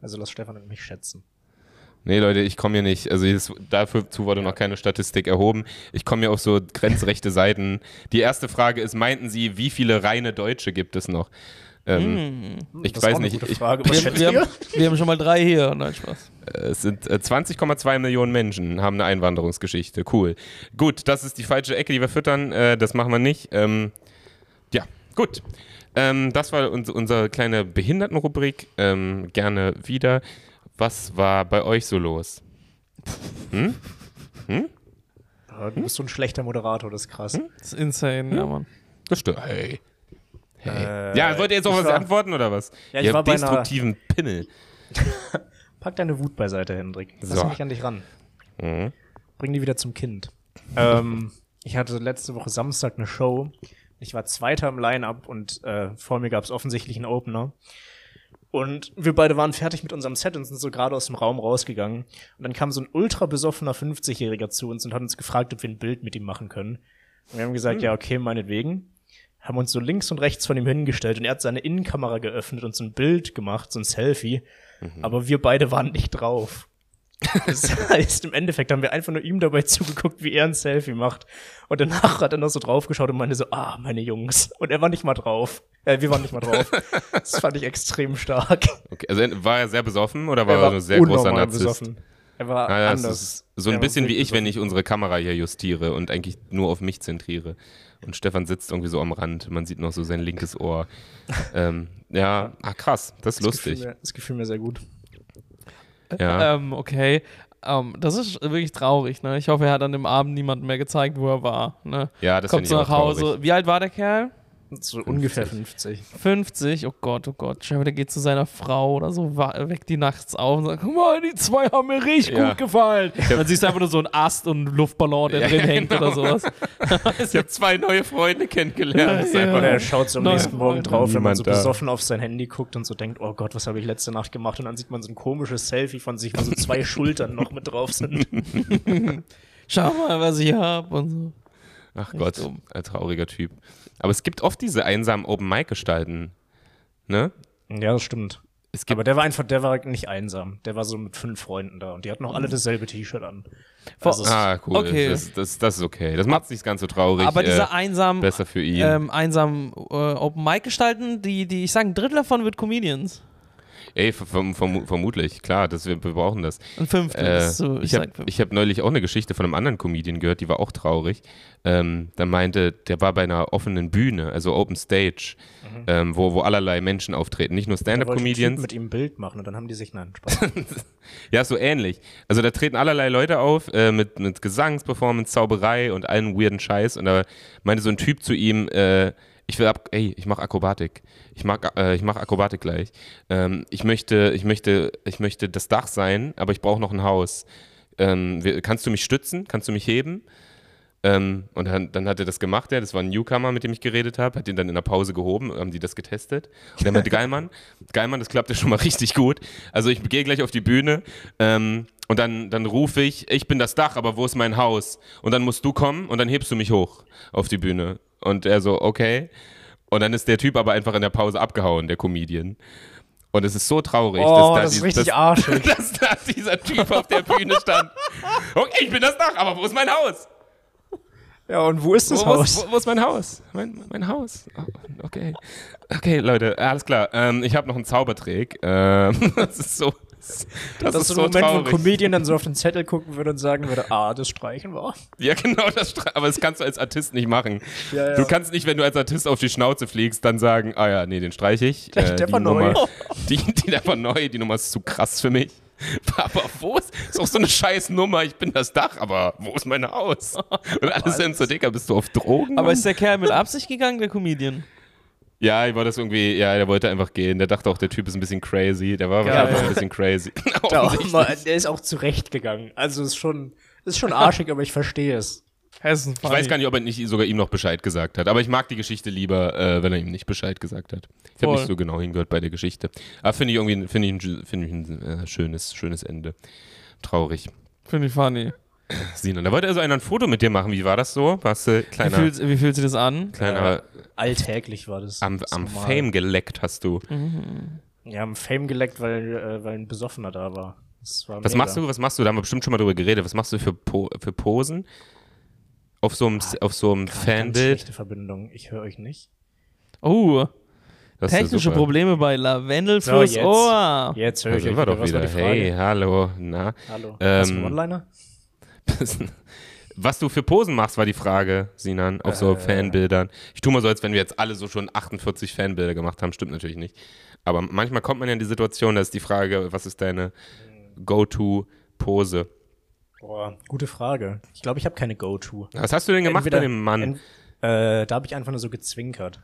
Speaker 1: Also lass Stefan und mich schätzen.
Speaker 2: Nee, Leute, ich komme hier nicht. Also das, dazu wurde noch keine Statistik erhoben. Ich komme hier auf so grenzrechte Seiten. Die erste Frage ist, meinten Sie, wie viele reine Deutsche gibt es noch? Ähm, Ich
Speaker 1: Das ist auch
Speaker 2: weiß
Speaker 1: eine
Speaker 2: nicht.
Speaker 1: gute
Speaker 2: Ich,
Speaker 1: Frage. [LAUGHS] Was
Speaker 3: Wir, wir, haben, wir haben schon mal drei hier. Nein, Spaß.
Speaker 2: es sind äh, 20,2 Millionen Menschen haben eine Einwanderungsgeschichte. Cool. Gut, das ist die falsche Ecke, die wir füttern. Äh, das machen wir nicht. Ähm, ja, gut. Ähm, das war uns, unsere kleine Behindertenrubrik. Ähm, gerne wieder. Was war bei euch so los? [LAUGHS]
Speaker 1: Ja, Du bist so ein schlechter Moderator, das ist krass.
Speaker 3: Das ist insane, ja, Mann.
Speaker 2: Das stimmt. Hey. Hey.
Speaker 1: Äh,
Speaker 2: ja, wollt ihr jetzt auch was
Speaker 1: war-
Speaker 2: antworten oder was?
Speaker 1: Ja, ich
Speaker 2: ihr
Speaker 1: war
Speaker 2: habt
Speaker 1: bei einer-
Speaker 2: destruktiven Pimmel. [LAUGHS]
Speaker 1: Pack deine Wut beiseite, Hendrik. Lass
Speaker 2: So.
Speaker 1: mich an dich ran.
Speaker 2: Mhm.
Speaker 1: Bring die wieder zum Kind. ähm, ich hatte letzte Woche Samstag eine Show. Ich war Zweiter im Line-Up und äh, vor mir gab es offensichtlich einen Opener. Und wir beide waren fertig mit unserem Set und sind so gerade aus dem Raum rausgegangen. Und dann kam so ein ultra besoffener 50-Jähriger zu uns und hat uns gefragt, ob wir ein Bild mit ihm machen können. Und wir haben gesagt, ja, okay, meinetwegen. Haben uns so links und rechts von ihm hingestellt und er hat seine Innenkamera geöffnet und so ein Bild gemacht, so ein Selfie. Aber wir beide waren nicht drauf. [LAUGHS] Das heißt, im Endeffekt haben wir einfach nur ihm dabei zugeguckt, wie er ein Selfie macht. Und danach hat er noch so draufgeschaut und meinte so, ah, meine Jungs. Und er war nicht mal drauf. Äh, wir waren nicht mal drauf. Das fand ich extrem stark.
Speaker 2: Okay, also war er sehr besoffen oder war
Speaker 1: er
Speaker 2: er, ein sehr großer Narzisst?
Speaker 1: besoffen. Er war
Speaker 2: Ah, ja, das
Speaker 1: anders.
Speaker 2: so ein
Speaker 1: Er war
Speaker 2: bisschen wie ich, wenn ich unsere Kamera hier justiere und eigentlich nur auf mich zentriere. Und Stefan sitzt irgendwie so am Rand. Man sieht noch so sein linkes Ohr. ähm, ja, ah, krass. Das ist
Speaker 1: Das gefiel
Speaker 2: lustig.
Speaker 1: mir- Das gefiel mir sehr gut.
Speaker 2: Ja. [LAUGHS]
Speaker 3: Ähm, okay. Ähm, das ist wirklich traurig, ne? Ich hoffe, er hat an dem Abend niemandem mehr gezeigt, wo er war. Ne?
Speaker 2: Ja, das
Speaker 3: Kommt
Speaker 2: ich
Speaker 3: nach Hause.
Speaker 2: traurig.
Speaker 3: Wie alt war der Kerl?
Speaker 1: So ungefähr 50.
Speaker 3: 50, oh Gott, oh Gott. Stell dir vor, der geht zu seiner Frau oder so, weckt die nachts auf und sagt, guck mal, die zwei haben mir richtig
Speaker 2: Ja.
Speaker 3: gut gefallen. Dann siehst du einfach nur so einen Ast und einen Luftballon, der
Speaker 2: Ja,
Speaker 3: drin [LAUGHS] hängt
Speaker 2: genau.
Speaker 3: oder sowas. [LAUGHS]
Speaker 2: Ich habe zwei neue Freunde kennengelernt.
Speaker 3: Ja.
Speaker 1: Oder er schaut so am
Speaker 3: Nein,
Speaker 1: nächsten Morgen drauf, wenn man so
Speaker 2: da.
Speaker 1: besoffen auf sein Handy guckt und so denkt, oh Gott, was habe ich letzte Nacht gemacht? Und dann sieht man so ein komisches Selfie von sich, wo so zwei [LAUGHS] Schultern noch mit drauf sind.
Speaker 3: Schau mal, was ich hab und so.
Speaker 2: Ach
Speaker 3: Echt
Speaker 2: Gott,
Speaker 3: dumm.
Speaker 2: ein trauriger Typ. Aber es gibt oft diese einsamen Open-Mic-Gestalten. Ne?
Speaker 1: Ja, das stimmt.
Speaker 2: Es gibt
Speaker 1: Aber der war einfach, der war nicht einsam. Der war so mit fünf Freunden da und die hatten auch alle dasselbe T-Shirt an. Also
Speaker 2: Ah, cool.
Speaker 3: Okay.
Speaker 2: Das, das, das ist okay. Das macht es nicht ganz so traurig.
Speaker 3: Aber diese
Speaker 2: äh,
Speaker 3: einsamen,
Speaker 2: besser für ihn.
Speaker 3: ähm, einsamen äh, Open Mic gestalten, die, die, ich sage, ein Drittel davon wird Comedians.
Speaker 2: Ey, verm verm vermutlich, klar, das, wir, wir brauchen das.
Speaker 3: Ein Fünftel.
Speaker 2: Äh,
Speaker 3: ist so, ich
Speaker 2: ich habe hab neulich auch eine Geschichte von einem anderen Comedian gehört, die war auch traurig. Ähm, da meinte, der war bei einer offenen Bühne, also Open Stage, ähm, wo, wo allerlei Menschen auftreten. Nicht nur Stand-Up-Comedians.
Speaker 1: mit ihm ein Bild machen und dann haben die sich, nein, Spaß. [LAUGHS]
Speaker 2: Ja, so ähnlich. Also da treten allerlei Leute auf äh, mit, mit Gesangsperformance, Zauberei und allen weirden Scheiß. Und da meinte so ein Typ zu ihm, äh, ich will ab, ey, ich mach Akrobatik. Ich mag, äh, ich mach Akrobatik gleich. Ähm, ich möchte, ich möchte, ich möchte das Dach sein, aber ich brauche noch ein Haus. Ähm, kannst du mich stützen? Kannst du mich heben? Ähm, und dann, dann hat er das gemacht, ja, das war ein Newcomer, mit dem ich geredet habe, hat ihn dann in der Pause gehoben, haben die das getestet. Und der meinte, Geilmann, [LAUGHS] Geilmann, das klappt ja schon mal [LAUGHS] richtig gut. Also ich gehe gleich auf die Bühne ähm, und dann, dann rufe ich, ich bin das Dach, aber wo ist mein Haus? Und dann musst du kommen und dann hebst du mich hoch auf die Bühne. Und er so, okay. Und dann ist der Typ aber einfach in der Pause abgehauen, der Comedian. Und es ist so traurig,
Speaker 1: Oh,
Speaker 2: dass, da
Speaker 1: das ist
Speaker 2: die-
Speaker 1: richtig
Speaker 2: dass,
Speaker 1: arschig. [LAUGHS]
Speaker 2: dass da dieser Typ auf der Bühne stand. Okay, ich bin das Dach, aber wo ist mein Haus?
Speaker 1: Ja, und wo ist das
Speaker 2: wo,
Speaker 1: Haus?
Speaker 2: Wo, wo ist mein Haus? Mein, mein Haus. Oh, okay. Okay, Leute, alles klar. Ähm, ich habe noch einen Zaubertrick. Ähm, [LAUGHS] das ist so. Das,
Speaker 1: Das,
Speaker 2: ist
Speaker 1: so ein Moment, wo ein
Speaker 2: traurig.
Speaker 1: Comedian dann so auf den Zettel gucken würde und sagen würde, ah, das Streichen war.
Speaker 2: Ja, genau, das, aber das kannst du als Artist nicht machen.
Speaker 1: Ja, ja.
Speaker 2: Du kannst nicht, wenn du als Artist auf die Schnauze fliegst, dann sagen, ah ja, nee, den streiche ich. Äh,
Speaker 1: Der- war neu.
Speaker 2: Nummer, [LAUGHS] Die, die, der war neu, die Nummer ist zu krass für mich. [LAUGHS] Aber wo ist, ist auch so eine scheiß Nummer, ich bin das Dach, aber wo ist mein Haus? Und alles sind so, Digga, bist du auf Drogen?
Speaker 3: aber ist der Kerl mit Absicht gegangen, der Comedian?
Speaker 2: Ja, ich war das irgendwie, ja, der wollte einfach gehen. Der dachte auch, der Typ ist ein bisschen crazy. Der war
Speaker 1: Geil.
Speaker 2: wahrscheinlich ein bisschen crazy. [LAUGHS] [LAUGHS]
Speaker 1: Der, ist auch zurechtgegangen. Also ist schon, ist schon arschig, aber ich verstehe es.
Speaker 3: Hessen
Speaker 2: Ich weiß gar nicht, ob er nicht sogar ihm noch Bescheid gesagt hat. Aber ich mag die Geschichte lieber, äh, wenn er ihm nicht Bescheid gesagt hat. Ich habe nicht so genau hingehört bei der Geschichte. Aber finde ich irgendwie finde ich, ein- finde ich ein äh, schönes, schönes Ende. Traurig.
Speaker 3: Finde ich funny.
Speaker 2: Sinan, da wollte also einer ein Foto mit dir machen. Wie war das so? Warst du
Speaker 3: Wie
Speaker 2: kleiner,
Speaker 3: fühlt, wie fühlt sich das an?
Speaker 2: kleiner
Speaker 1: Alltäglich war das.
Speaker 2: am,
Speaker 1: Das
Speaker 2: am. Fame geleckt hast du?
Speaker 1: Ja, am Fame geleckt, weil, äh, weil ein Besoffener da war. Das war
Speaker 2: Was
Speaker 1: mega.
Speaker 2: machst du? Was machst du? Da haben wir bestimmt schon mal drüber geredet. Was machst du für, po für Posen? Auf so einem, auf so einem Fanbild?
Speaker 1: schlechte Verbindung. Ich höre euch nicht.
Speaker 3: Oh,
Speaker 2: Das ja
Speaker 3: technische. Probleme bei Lavendel
Speaker 1: So,
Speaker 3: fürs
Speaker 1: jetzt.
Speaker 3: Ohr.
Speaker 1: Jetzt höre ich
Speaker 2: sind
Speaker 1: euch
Speaker 2: wir
Speaker 1: wieder.
Speaker 2: doch? Hey, hallo, na.
Speaker 1: Hallo.
Speaker 2: Ähm,
Speaker 1: Hast du einen One-Liner?
Speaker 2: Was du für Posen machst, war die Frage, Sinan, auf so
Speaker 1: Äh.
Speaker 2: Fanbildern. Ich tue mal so, als wenn wir jetzt alle so schon 48 Fanbilder gemacht haben. Stimmt natürlich nicht. Aber manchmal kommt man ja in die Situation, da ist die Frage, was ist deine Go-To-Pose?
Speaker 1: Boah, gute Frage. Ich glaube, ich habe keine Go-To.
Speaker 2: Was hast du denn gemacht
Speaker 1: Entweder-
Speaker 2: bei dem Mann?
Speaker 1: Ent- äh, da habe ich einfach nur so gezwinkert.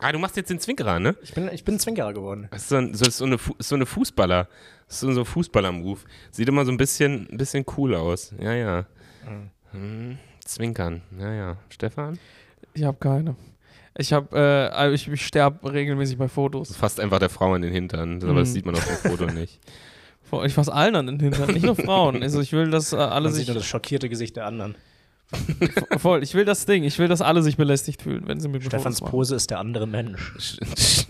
Speaker 2: Ah, du machst jetzt den Zwinkerer, ne?
Speaker 1: Ich bin, ich bin Zwinkerer geworden.
Speaker 2: Das ist so, ein, so, so, eine, Fu- so eine Fußballer. Das ist so ein Fußballer-Move. Sieht immer so ein bisschen, ein bisschen cool aus. Ja, ja. Hm, Zwinkern. Ja, ja. Stefan?
Speaker 3: Ich habe keine. Ich habe, äh, also ich, ich sterbe regelmäßig bei Fotos.
Speaker 2: Fasst einfach der Frau in den Hintern. Aber
Speaker 3: Mhm.
Speaker 2: das sieht man auf dem Foto [LAUGHS] nicht.
Speaker 3: Ich fasse allen an den Hintern, nicht nur Frauen. Also ich will, dass äh, alle
Speaker 1: Man
Speaker 3: sich
Speaker 1: sieht nur das schockierte Gesicht der anderen.
Speaker 3: Voll. Ich will das Ding. Ich will, dass alle sich belästigt fühlen, wenn sie mit mir
Speaker 1: Stefans
Speaker 3: Fotos machen.
Speaker 1: Pose ist der andere Mensch. [LAUGHS]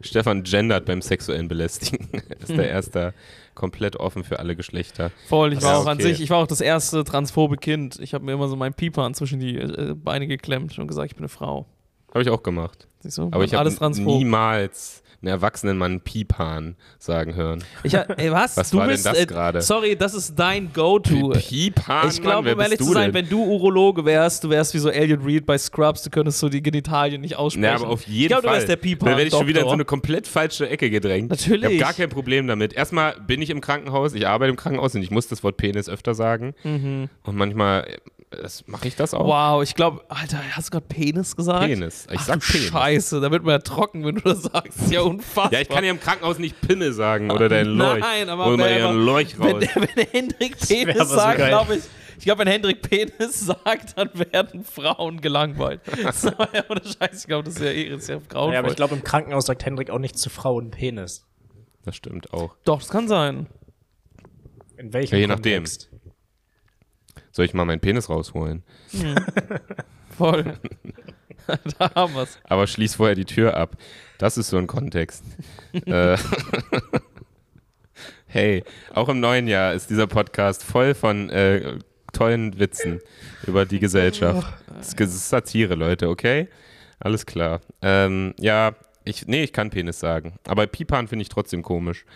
Speaker 2: Stefan gendert beim sexuellen Belästigen. [LAUGHS] ist
Speaker 3: Mhm.
Speaker 2: der [LAUGHS] erste komplett offen für alle Geschlechter.
Speaker 3: Voll. Ich
Speaker 2: Ja,
Speaker 3: war auch an
Speaker 2: okay.
Speaker 3: sich. Ich war auch das erste transphobe Kind. Ich habe mir immer so meinen Pieper zwischen die äh, Beine geklemmt und gesagt, ich bin eine Frau.
Speaker 2: Habe ich auch gemacht.
Speaker 3: Siehst du?
Speaker 2: Aber ich habe niemals einen erwachsenen Mann Pipan sagen hören.
Speaker 3: Ich, ey, was?
Speaker 2: Was
Speaker 3: du
Speaker 2: war denn
Speaker 3: bist,
Speaker 2: das
Speaker 3: äh,
Speaker 2: gerade?
Speaker 3: Sorry, das ist dein Go-To.
Speaker 2: Pipan,
Speaker 3: Ich glaube, um ehrlich zu sein,
Speaker 2: denn?
Speaker 3: wenn du Urologe wärst, du wärst wie so Elliot Reed bei Scrubs, du könntest so die Genitalien nicht aussprechen.
Speaker 2: Ja, aber auf jeden
Speaker 3: ich glaube,
Speaker 2: Fall.
Speaker 3: du wärst der Pipan.
Speaker 2: Da werde ich schon wieder in so eine komplett falsche Ecke gedrängt.
Speaker 3: Natürlich.
Speaker 2: Ich habe gar kein Problem damit. Erstmal bin ich im Krankenhaus, ich arbeite im Krankenhaus und ich muss das Wort Penis öfter sagen. Und manchmal das mache ich das auch.
Speaker 3: Wow, ich glaube, Alter, hast du gerade Penis gesagt?
Speaker 2: Penis. Ich
Speaker 3: Ach,
Speaker 2: sag Penis.
Speaker 3: Scheiße, da wird man ja trocken, wenn du das sagst. Das ist ja unfassbar.
Speaker 2: Ja, ich kann ja im Krankenhaus nicht Pinne sagen oder dein Leuch.
Speaker 3: Nein, aber
Speaker 2: Hol mal
Speaker 3: wenn-
Speaker 2: ihren Leuch
Speaker 3: wenn,
Speaker 2: raus.
Speaker 3: der, wenn Hendrik
Speaker 1: wär
Speaker 3: Penis sagt, glaube ich, ich glaube, wenn Hendrik Penis [LAUGHS] sagt, dann werden Frauen gelangweilt. [LAUGHS] Das ist aber ja ohne Scheiß, ich glaube, das ist ja, eh- ja grauenvoll.
Speaker 1: Ja, aber ich glaube, im Krankenhaus sagt Hendrik auch nicht zu Frauen Penis.
Speaker 2: Das stimmt auch.
Speaker 3: Doch, das kann sein.
Speaker 1: In welchem
Speaker 2: Ja, je nachdem.
Speaker 1: Kontext?
Speaker 2: Soll ich mal meinen Penis rausholen? [LAUGHS]
Speaker 3: Voll. [LAUGHS] da haben wir's.
Speaker 2: Aber schließ vorher die Tür ab. Das ist so ein Kontext. [LAUGHS] äh, hey, auch im neuen Jahr ist dieser Podcast voll von äh, tollen Witzen über die Gesellschaft. Das ist Satire, Leute, okay? Alles klar. Ähm, ja, ich, nee, ich kann Penis sagen. Aber Pipan finde ich trotzdem komisch.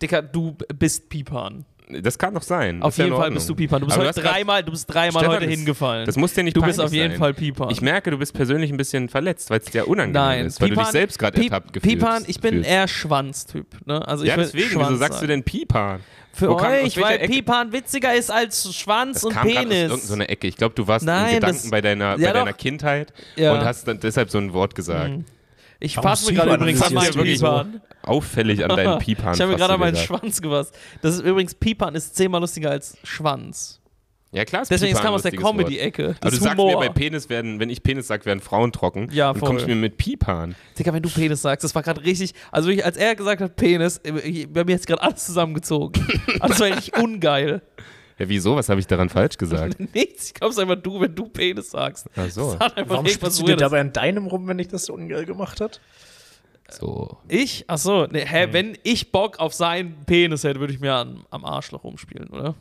Speaker 3: Dicker, du bist Pipan.
Speaker 2: Das kann doch sein.
Speaker 3: Auf
Speaker 2: ja
Speaker 3: jeden Fall bist du Pipan. Du bist
Speaker 2: Aber
Speaker 3: heute dreimal, du bist dreimal
Speaker 2: Stefan,
Speaker 3: heute
Speaker 2: das-
Speaker 3: hingefallen.
Speaker 2: Das muss dir nicht
Speaker 3: du bist auf jeden
Speaker 2: sein.
Speaker 3: Fall Pipan.
Speaker 2: Ich merke, du bist persönlich ein bisschen verletzt, weil es dir unangenehm
Speaker 3: Nein,
Speaker 2: ist, weil du dich selbst gerade ertappt gefühlt
Speaker 3: Pipan, ich bin eher Schwanztyp. Ne? Also ich
Speaker 2: Ja, deswegen,
Speaker 3: Schwanz
Speaker 2: wieso sagst du denn Pipan?
Speaker 3: Für
Speaker 2: Wo
Speaker 3: euch, weil
Speaker 2: Ecke-
Speaker 3: Pipan witziger ist als Schwanz
Speaker 2: Das
Speaker 3: und
Speaker 2: kam gerade aus
Speaker 3: Penis.
Speaker 2: irgendeiner Ecke. Ich glaube, du warst
Speaker 3: Nein,
Speaker 2: in Gedanken
Speaker 3: das-
Speaker 2: bei deiner,
Speaker 3: Ja,
Speaker 2: bei deiner. Kindheit
Speaker 3: Ja.
Speaker 2: und hast dann deshalb so ein Wort gesagt.
Speaker 3: Ich
Speaker 1: Warum
Speaker 3: fasse mir gerade übrigens an meinen? Pipan.
Speaker 2: Auffällig an deinen [LAUGHS] Pipan.
Speaker 3: Ich habe mir gerade an meinen. Schwanz gefasst. Das ist übrigens, Pipan ist zehnmal lustiger als Schwanz.
Speaker 2: Ja, klar ist
Speaker 3: Deswegen kam aus der. Comedy-Ecke.
Speaker 2: Aber
Speaker 3: Das
Speaker 2: du
Speaker 3: ist
Speaker 2: sagst
Speaker 3: Humor.
Speaker 2: mir, bei Penis werden, wenn ich Penis sage, werden Frauen trocken.
Speaker 3: Ja,
Speaker 2: dann
Speaker 3: voll.
Speaker 2: kommst du mir mit Pipan.
Speaker 3: Digga, wenn du Penis sagst, das war gerade richtig. Also, ich, als er gesagt hat Penis, äh, bei mir ist gerade alles zusammengezogen. [LAUGHS] Also, das war richtig ungeil.
Speaker 2: Ja, wieso? Was habe ich daran falsch gesagt? [LAUGHS]
Speaker 3: Nichts. Ich glaube, es einfach du, wenn du Penis sagst.
Speaker 2: Ach so.
Speaker 3: Das hat einfach
Speaker 1: Warum spielst du dir
Speaker 3: Weirdes.
Speaker 1: dabei an deinem rum, wenn ich das so ungeil gemacht hat?
Speaker 2: So.
Speaker 3: Ich? Achso, nee, hä,
Speaker 2: Mhm.
Speaker 3: wenn ich Bock auf seinen Penis hätte, würde ich mir an, am Arschloch rumspielen, oder?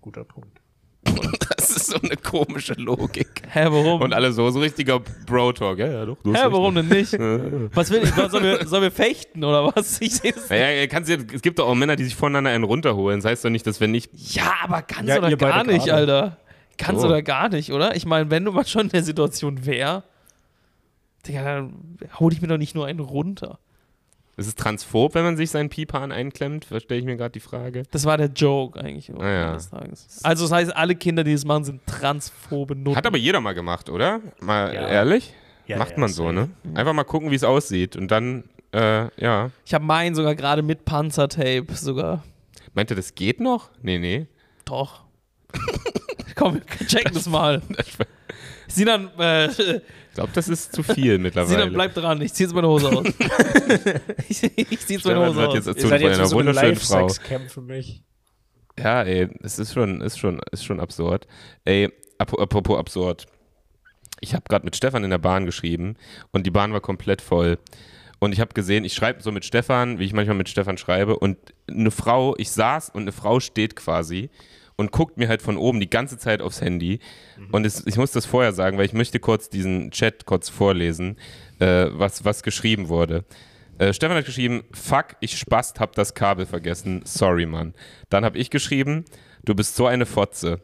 Speaker 1: Guter Punkt. [LAUGHS]
Speaker 2: Das ist so eine komische Logik.
Speaker 3: Hä, warum?
Speaker 2: Und alle so, so richtiger Bro-Talk. Ja, ja, doch.
Speaker 3: hä, warum denn nicht? [LAUGHS] was will ich? Was, sollen, wir, sollen wir fechten oder was? Ich sehe das.
Speaker 2: Naja, ja, kannst du, es gibt doch auch Männer, die sich voneinander einen runterholen. Das heißt doch nicht, dass wenn nicht.
Speaker 3: Ja, aber ganz
Speaker 1: Ja,
Speaker 3: oder gar nicht,
Speaker 1: gerade.
Speaker 3: Alter. Ganz
Speaker 2: So.
Speaker 3: oder gar nicht, oder? Ich meine, wenn du mal schon in der Situation wär, Digga, dann hol ich mir doch nicht nur einen runter.
Speaker 2: Ist es transphob, wenn man sich seinen Pipan einklemmt? Verstehe ich mir gerade die Frage.
Speaker 3: Das war der Joke eigentlich.
Speaker 2: Ah, ja.
Speaker 3: Des Tages. Also das heißt, alle Kinder, die das machen, sind transphobe Nutten.
Speaker 2: Hat aber jeder mal gemacht, oder? Mal
Speaker 1: Ja.
Speaker 2: ehrlich?
Speaker 1: Ja,
Speaker 2: Macht
Speaker 1: ja,
Speaker 2: man so, ne? Einfach mal gucken, wie es aussieht. Und dann, äh, ja.
Speaker 3: ich habe meinen sogar gerade mit Panzertape sogar.
Speaker 2: Meint ihr, das geht noch? Nee, nee.
Speaker 3: Doch. [LAUGHS] Komm, wir checken das mal. [LAUGHS] Sinan, äh,
Speaker 2: glaube, das ist zu viel [LAUGHS] mittlerweile.
Speaker 3: Sinan, bleib dran. Ich zieh jetzt meine Hose aus. [LAUGHS] ich ich zieh jetzt meine Hose aus.
Speaker 2: jetzt
Speaker 1: seid
Speaker 2: von
Speaker 1: jetzt
Speaker 2: einer
Speaker 1: so eine
Speaker 2: wunderschönen Frau.
Speaker 1: Für mich.
Speaker 2: Ja, ey, es ist schon, ist schon, ist schon absurd. Ey, ap- apropos absurd. Ich habe gerade mit Stefan in der Bahn geschrieben und die Bahn war komplett voll. Und ich habe gesehen, ich schreibe so mit Stefan, wie ich manchmal mit Stefan schreibe. Und eine Frau, ich saß und eine Frau steht quasi und guckt mir halt von oben die ganze Zeit aufs Handy. Und es, ich muss das vorher sagen, weil ich möchte kurz diesen Chat kurz vorlesen, äh, was, was geschrieben wurde. Äh, Stefan hat geschrieben, fuck, ich spast, hab das Kabel vergessen. Sorry, Mann. Dann habe ich geschrieben, du bist so eine Fotze.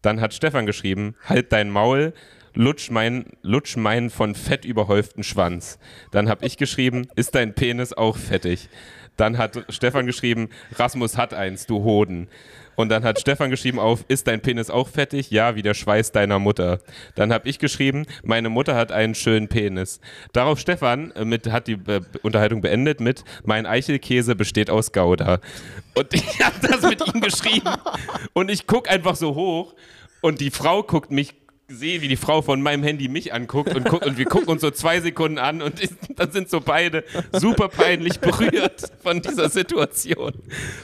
Speaker 2: Dann hat Stefan geschrieben, halt dein Maul, lutsch, mein, lutsch meinen von Fett überhäuften Schwanz. Dann habe ich geschrieben, ist dein Penis auch fettig? Dann hat Stefan geschrieben, Rasmus hat eins, du Hoden. Und dann hat Stefan geschrieben auf, ist dein Penis auch fettig? Ja, wie der Schweiß deiner Mutter. Dann habe ich geschrieben, meine Mutter hat einen schönen Penis. Darauf Stefan äh, mit, hat die äh, Unterhaltung beendet mit, mein Eichelkäse besteht aus Gouda. Und [LAUGHS] ich habe das mit ihm geschrieben. Und ich gucke einfach so hoch und die Frau guckt mich sehe, wie die Frau von meinem Handy mich anguckt und, guckt, und wir gucken uns so zwei Sekunden an und dann sind so beide super peinlich berührt von dieser Situation,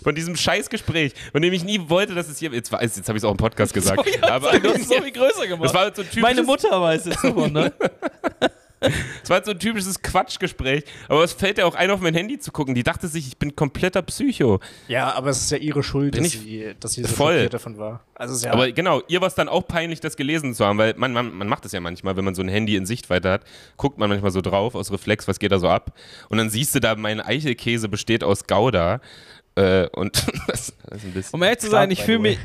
Speaker 2: von diesem Scheißgespräch, von dem ich nie wollte, dass es hier, jetzt, war- jetzt habe ich es auch im Podcast gesagt, [LAUGHS]
Speaker 3: So, ja,
Speaker 2: aber
Speaker 3: es so viel größer [LAUGHS] gemacht.
Speaker 2: das war so ein typisches,
Speaker 3: Meine Mutter weiß jetzt davon, ne? [LAUGHS]
Speaker 2: das war halt so ein typisches Quatschgespräch, aber es fällt ja auch ein, auf mein Handy zu gucken, die dachte sich, ich bin kompletter Psycho.
Speaker 1: Ja, aber es ist ja ihre Schuld,
Speaker 2: Bin
Speaker 1: dass,
Speaker 2: ich
Speaker 1: sie, dass sie so
Speaker 2: voll.
Speaker 1: davon war. Also es ja,
Speaker 2: Aber genau, ihr war es dann auch peinlich, das gelesen zu haben, weil man, man, man macht das ja manchmal, wenn man so ein Handy in Sichtweite hat, guckt man manchmal so drauf aus Reflex, was geht da so ab. Und dann siehst du da, mein Eichelkäse besteht aus Gouda. Äh, und das, [LAUGHS] das ist ein bisschen.
Speaker 3: Um ehrlich zu sein, ich fühle mich.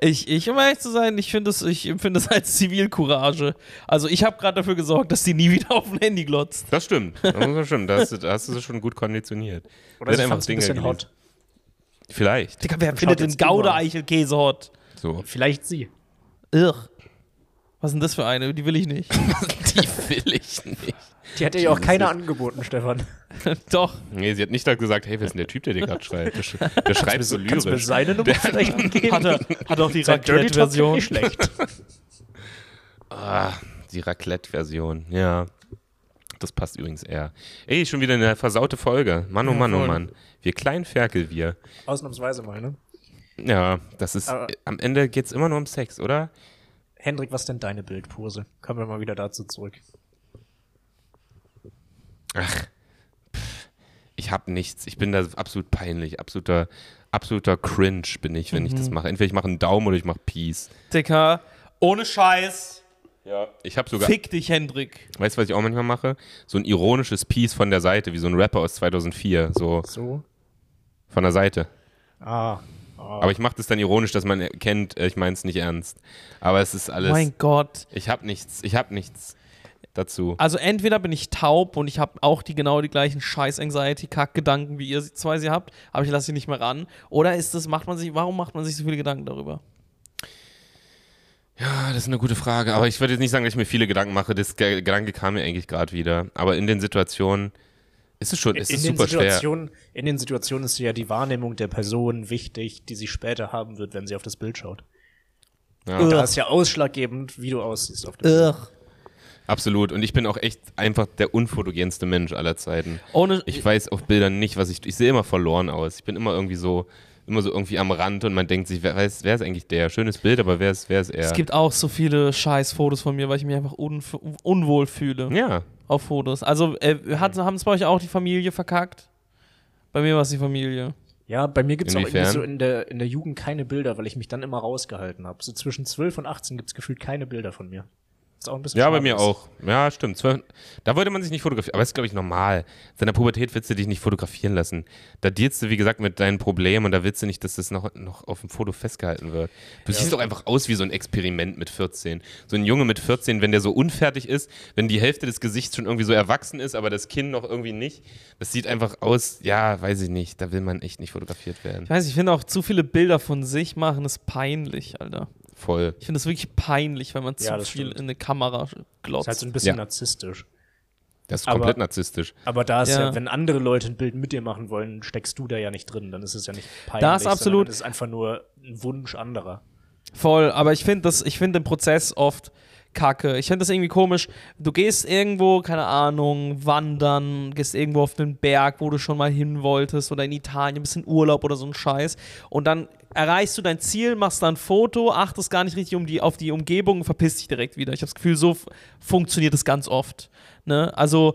Speaker 3: Ich, ich, um ehrlich zu sein, ich finde es ich empfinde es als Zivilcourage. Also ich habe gerade dafür gesorgt, dass die nie wieder auf ein Handy glotzt.
Speaker 2: Das stimmt. Das muss stimmen. Da hast, du- da hast du sie schon gut konditioniert.
Speaker 1: oder
Speaker 2: Sie
Speaker 1: sie
Speaker 2: hat
Speaker 1: fand es ein bisschen hot.
Speaker 2: Vielleicht.
Speaker 3: Digga, wer
Speaker 1: Schaut
Speaker 3: findet den. Gouda-Eichelkäse hot?
Speaker 2: So.
Speaker 1: Vielleicht sie.
Speaker 3: Irr. Was ist denn das für eine? Die will ich nicht. [LAUGHS]
Speaker 2: Die will ich nicht.
Speaker 1: Die hat dir ja auch keiner angeboten, Stefan. [LAUGHS]
Speaker 3: Doch.
Speaker 2: Nee, sie hat nicht gesagt, hey, wer ist denn der Typ, der dir gerade schreibt? Der, sch der schreibt so
Speaker 1: Kannst du mir
Speaker 2: lyrisch.
Speaker 1: seine Nummer vielleicht geben?
Speaker 3: Hat er, hat auch die Raclette-Version.
Speaker 1: nicht schlecht.
Speaker 2: Ah, die Raclette-Version, ja. Das passt übrigens eher. Ey, schon wieder eine versaute Folge. Mann, oh
Speaker 3: Ja,
Speaker 2: Mann, oh. Mann. Wir kleinen Ferkel, wir.
Speaker 1: Ausnahmsweise mal, ne?
Speaker 2: Ja, das ist,
Speaker 1: Aber-
Speaker 2: am Ende geht's immer nur um Sex, oder?
Speaker 1: Hendrik, was ist denn deine Bildpose? Kommen wir mal wieder dazu zurück.
Speaker 2: Ach, pff, ich hab nichts. Ich bin da absolut peinlich. Absoluter, absoluter Cringe bin ich, wenn ich
Speaker 3: Mhm.
Speaker 2: das mache. Entweder ich mache einen Daumen oder ich mache Peace.
Speaker 3: Dicker. Ohne Scheiß.
Speaker 2: Ja. Ich habe sogar,
Speaker 3: Fick dich, Hendrik.
Speaker 2: weißt du, was ich auch manchmal mache? So ein ironisches Peace von der Seite, wie so ein Rapper aus 2004. So
Speaker 1: So.
Speaker 2: von der Seite.
Speaker 1: Ah.
Speaker 2: Aber ich mache das dann ironisch, dass man erkennt, äh, ich meine es nicht ernst. Aber es ist alles.
Speaker 3: Mein Gott.
Speaker 2: Ich habe nichts. Ich habe nichts dazu.
Speaker 3: Also entweder bin ich taub und ich habe auch die genau die gleichen Scheiß-Anxiety-Kack-Gedanken, wie ihr zwei sie habt, aber ich lasse sie nicht mehr ran. Oder ist das, macht man sich, warum macht man sich so viele Gedanken darüber?
Speaker 2: Ja, das ist eine gute Frage. Aber ich würde jetzt nicht sagen, dass ich mir viele Gedanken mache. Das Ge- Gedanke kam mir eigentlich gerade wieder. Aber in den Situationen ist es schon, ist
Speaker 1: in,
Speaker 2: es
Speaker 1: den
Speaker 2: super schwer.
Speaker 1: Situationen, in den Situationen ist ja die Wahrnehmung der Person wichtig, die sie später haben wird, wenn sie auf das Bild schaut.
Speaker 2: Ja,
Speaker 3: Ugh.
Speaker 1: Da ist ja ausschlaggebend, wie du aussiehst auf dem Bild.
Speaker 3: Ugh.
Speaker 2: absolut. Und ich bin auch echt einfach der unfotogenste Mensch aller Zeiten.
Speaker 3: Ohne,
Speaker 2: Ich weiß auf Bildern nicht, was ich. Ich sehe immer verloren aus. Ich bin immer irgendwie so, immer so irgendwie am Rand und man denkt sich, wer, weiß, wer ist eigentlich der? Schönes Bild, aber wer ist, wer ist er?
Speaker 3: es gibt auch so viele Scheiß-Fotos von mir, weil ich mich einfach unf unwohl fühle
Speaker 2: ja.
Speaker 3: auf Fotos. Also äh, hat, haben es bei euch auch die Familie verkackt? Bei mir war es die Familie.
Speaker 1: Ja, bei mir gibt es auch irgendwie so in der, in der Jugend keine Bilder, weil ich mich dann immer rausgehalten habe. So zwischen 12 und 18 gibt es gefühlt keine Bilder von mir. Ist auch ein bisschen
Speaker 2: Ja, bei mir
Speaker 1: ist.
Speaker 2: auch. Ja, stimmt. Da wollte man sich nicht fotografieren. Aber das ist, glaube ich, normal. In deiner Pubertät willst du dich nicht fotografieren lassen. Da dealst du, wie gesagt, mit deinen Problemen und da willst du nicht, dass das noch, noch auf dem Foto festgehalten wird. Du siehst doch einfach aus wie so ein Experiment mit 14. So ein Junge mit 14, wenn der so unfertig ist, wenn die Hälfte des Gesichts schon irgendwie so erwachsen ist, aber das Kinn noch irgendwie nicht. Das sieht einfach aus, ja, weiß ich nicht. Da will man echt nicht fotografiert werden.
Speaker 3: Ich weiß, ich finde auch zu viele Bilder von sich machen es peinlich, Alter.
Speaker 2: Voll.
Speaker 3: Ich finde es wirklich peinlich, wenn man
Speaker 1: Ja,
Speaker 3: zu
Speaker 1: das
Speaker 3: viel
Speaker 1: stimmt.
Speaker 3: in eine Kamera glotzt.
Speaker 1: Ist halt so ein bisschen
Speaker 2: Ja.
Speaker 1: narzisstisch.
Speaker 2: Das ist
Speaker 1: Aber-
Speaker 2: komplett narzisstisch.
Speaker 1: Aber da ist ja.
Speaker 3: Ja.
Speaker 1: wenn andere Leute ein Bild mit dir machen wollen, steckst du da ja nicht drin. Dann ist es ja nicht peinlich.
Speaker 3: Da ist absolut-
Speaker 1: Es ist einfach nur ein Wunsch anderer.
Speaker 3: Voll, aber ich finde das, ich finde den Prozess oft kacke. Ich finde das irgendwie komisch. Du gehst irgendwo, keine Ahnung, wandern, gehst irgendwo auf den Berg, wo du schon mal hin wolltest oder in Italien, ein bisschen Urlaub oder so ein Scheiß. Und dann erreichst du dein Ziel, machst dann ein Foto, achtest gar nicht richtig um die, auf die Umgebung und verpisst dich direkt wieder. Ich habe das Gefühl, so funktioniert es ganz oft. Ne? Also,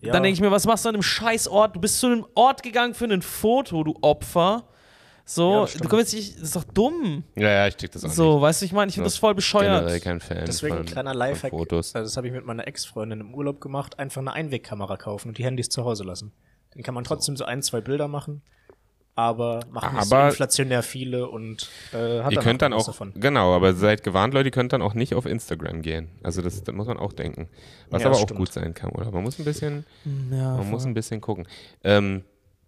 Speaker 1: Ja.
Speaker 3: dann denke ich mir, was machst du an einem Scheißort? Du bist zu einem Ort gegangen für ein Foto, du Opfer.
Speaker 1: Ja,
Speaker 3: So,
Speaker 1: das
Speaker 3: du kommst nicht, das ist doch dumm.
Speaker 2: Ja, ja, ich check das auch
Speaker 3: So, weißt du, ich meine, ich finde
Speaker 2: Ja,
Speaker 3: das voll bescheuert.
Speaker 2: Generell kein Fan
Speaker 1: Deswegen
Speaker 2: von,
Speaker 1: ein kleiner Lifehack.
Speaker 2: Fotos.
Speaker 1: Also das habe ich mit meiner Ex-Freundin im Urlaub gemacht. Einfach eine Einwegkamera kaufen und die Handys zu Hause lassen. Dann kann man trotzdem so ein, zwei Bilder machen, aber macht nicht so
Speaker 2: Aber-
Speaker 1: inflationär viele und äh, hat
Speaker 2: Ihr
Speaker 1: dann
Speaker 2: könnt dann
Speaker 1: was
Speaker 2: auch,
Speaker 1: davon.
Speaker 2: genau, aber seid gewarnt, Leute, ihr könnt dann auch nicht auf Instagram gehen. Also das, das muss man auch denken. Was
Speaker 1: Ja,
Speaker 2: aber auch
Speaker 1: stimmt.
Speaker 2: gut sein kann, oder? Man muss ein bisschen,
Speaker 3: Ja,
Speaker 2: man muss ein bisschen gucken. Ähm,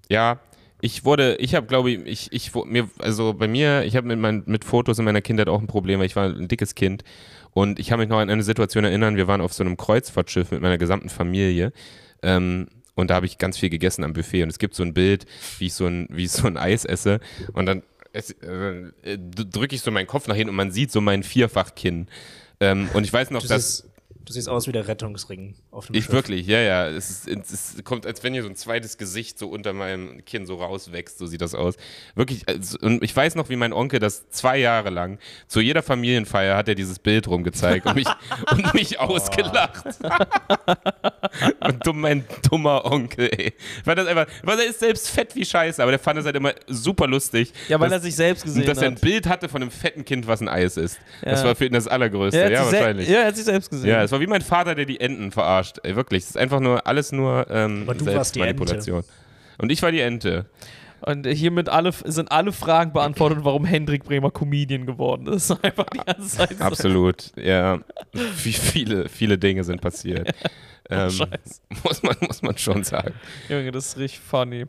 Speaker 2: ja, ich wurde, ich habe, glaube ich, ich, ich, mir, also bei mir, ich habe mit, mein, mit Fotos in meiner Kindheit auch ein Problem, weil ich war ein dickes Kind. Und ich kann mich noch an eine Situation erinnern, wir waren auf so einem Kreuzfahrtschiff mit meiner gesamten Familie ähm, und da habe ich ganz viel gegessen am Buffet. Und es gibt so ein Bild, wie ich so ein, wie ich so ein Eis esse. Und dann äh, drücke ich so meinen Kopf nach hinten und man sieht so mein Vierfachkinn. Ähm, und ich weiß noch,
Speaker 1: Du
Speaker 2: dass
Speaker 1: siehst, du siehst aus wie der Rettungsring auf dem
Speaker 2: ich
Speaker 1: Schiff.
Speaker 2: wirklich, ja, ja. Es, ist, es kommt, als wenn hier so ein zweites Gesicht so unter meinem Kinn so rauswächst, so sieht das aus. Wirklich, also, und ich weiß noch, wie mein Onkel das zwei Jahre lang, zu jeder Familienfeier hat er dieses Bild rumgezeigt und mich, [LAUGHS] und mich ausgelacht. [LAUGHS] und dumm, mein dummer Onkel, ey. Weil das einfach, weil er ist selbst fett wie Scheiße, aber der fand es halt immer super lustig.
Speaker 3: Ja, weil
Speaker 2: dass,
Speaker 3: er sich selbst gesehen
Speaker 2: dass er ein
Speaker 3: hat.
Speaker 2: Bild hatte von einem fetten Kind, was ein Eis ist. Das
Speaker 3: Ja.
Speaker 2: war für ihn das Allergrößte.
Speaker 3: Ja,
Speaker 2: Ja,
Speaker 3: hat
Speaker 2: wahrscheinlich.
Speaker 3: Ja, er hat sich selbst gesehen.
Speaker 2: Ja, es war wie mein Vater, der die Enten verarscht. Ey, wirklich. Es ist einfach nur alles nur ähm,
Speaker 1: Aber du warst die
Speaker 2: Selbstmanipulation. Und ich war die Ente.
Speaker 3: Und hiermit alle, sind alle Fragen beantwortet, warum Hendrik Bremer Comedian geworden ist. [LAUGHS] Einfach die ganze Zeit so.
Speaker 2: Absolut. ja. Wie viele, viele Dinge sind passiert. Ähm,
Speaker 3: Scheiße. [LAUGHS]
Speaker 2: muss, man, muss man schon sagen.
Speaker 3: Junge, das ist richtig funny.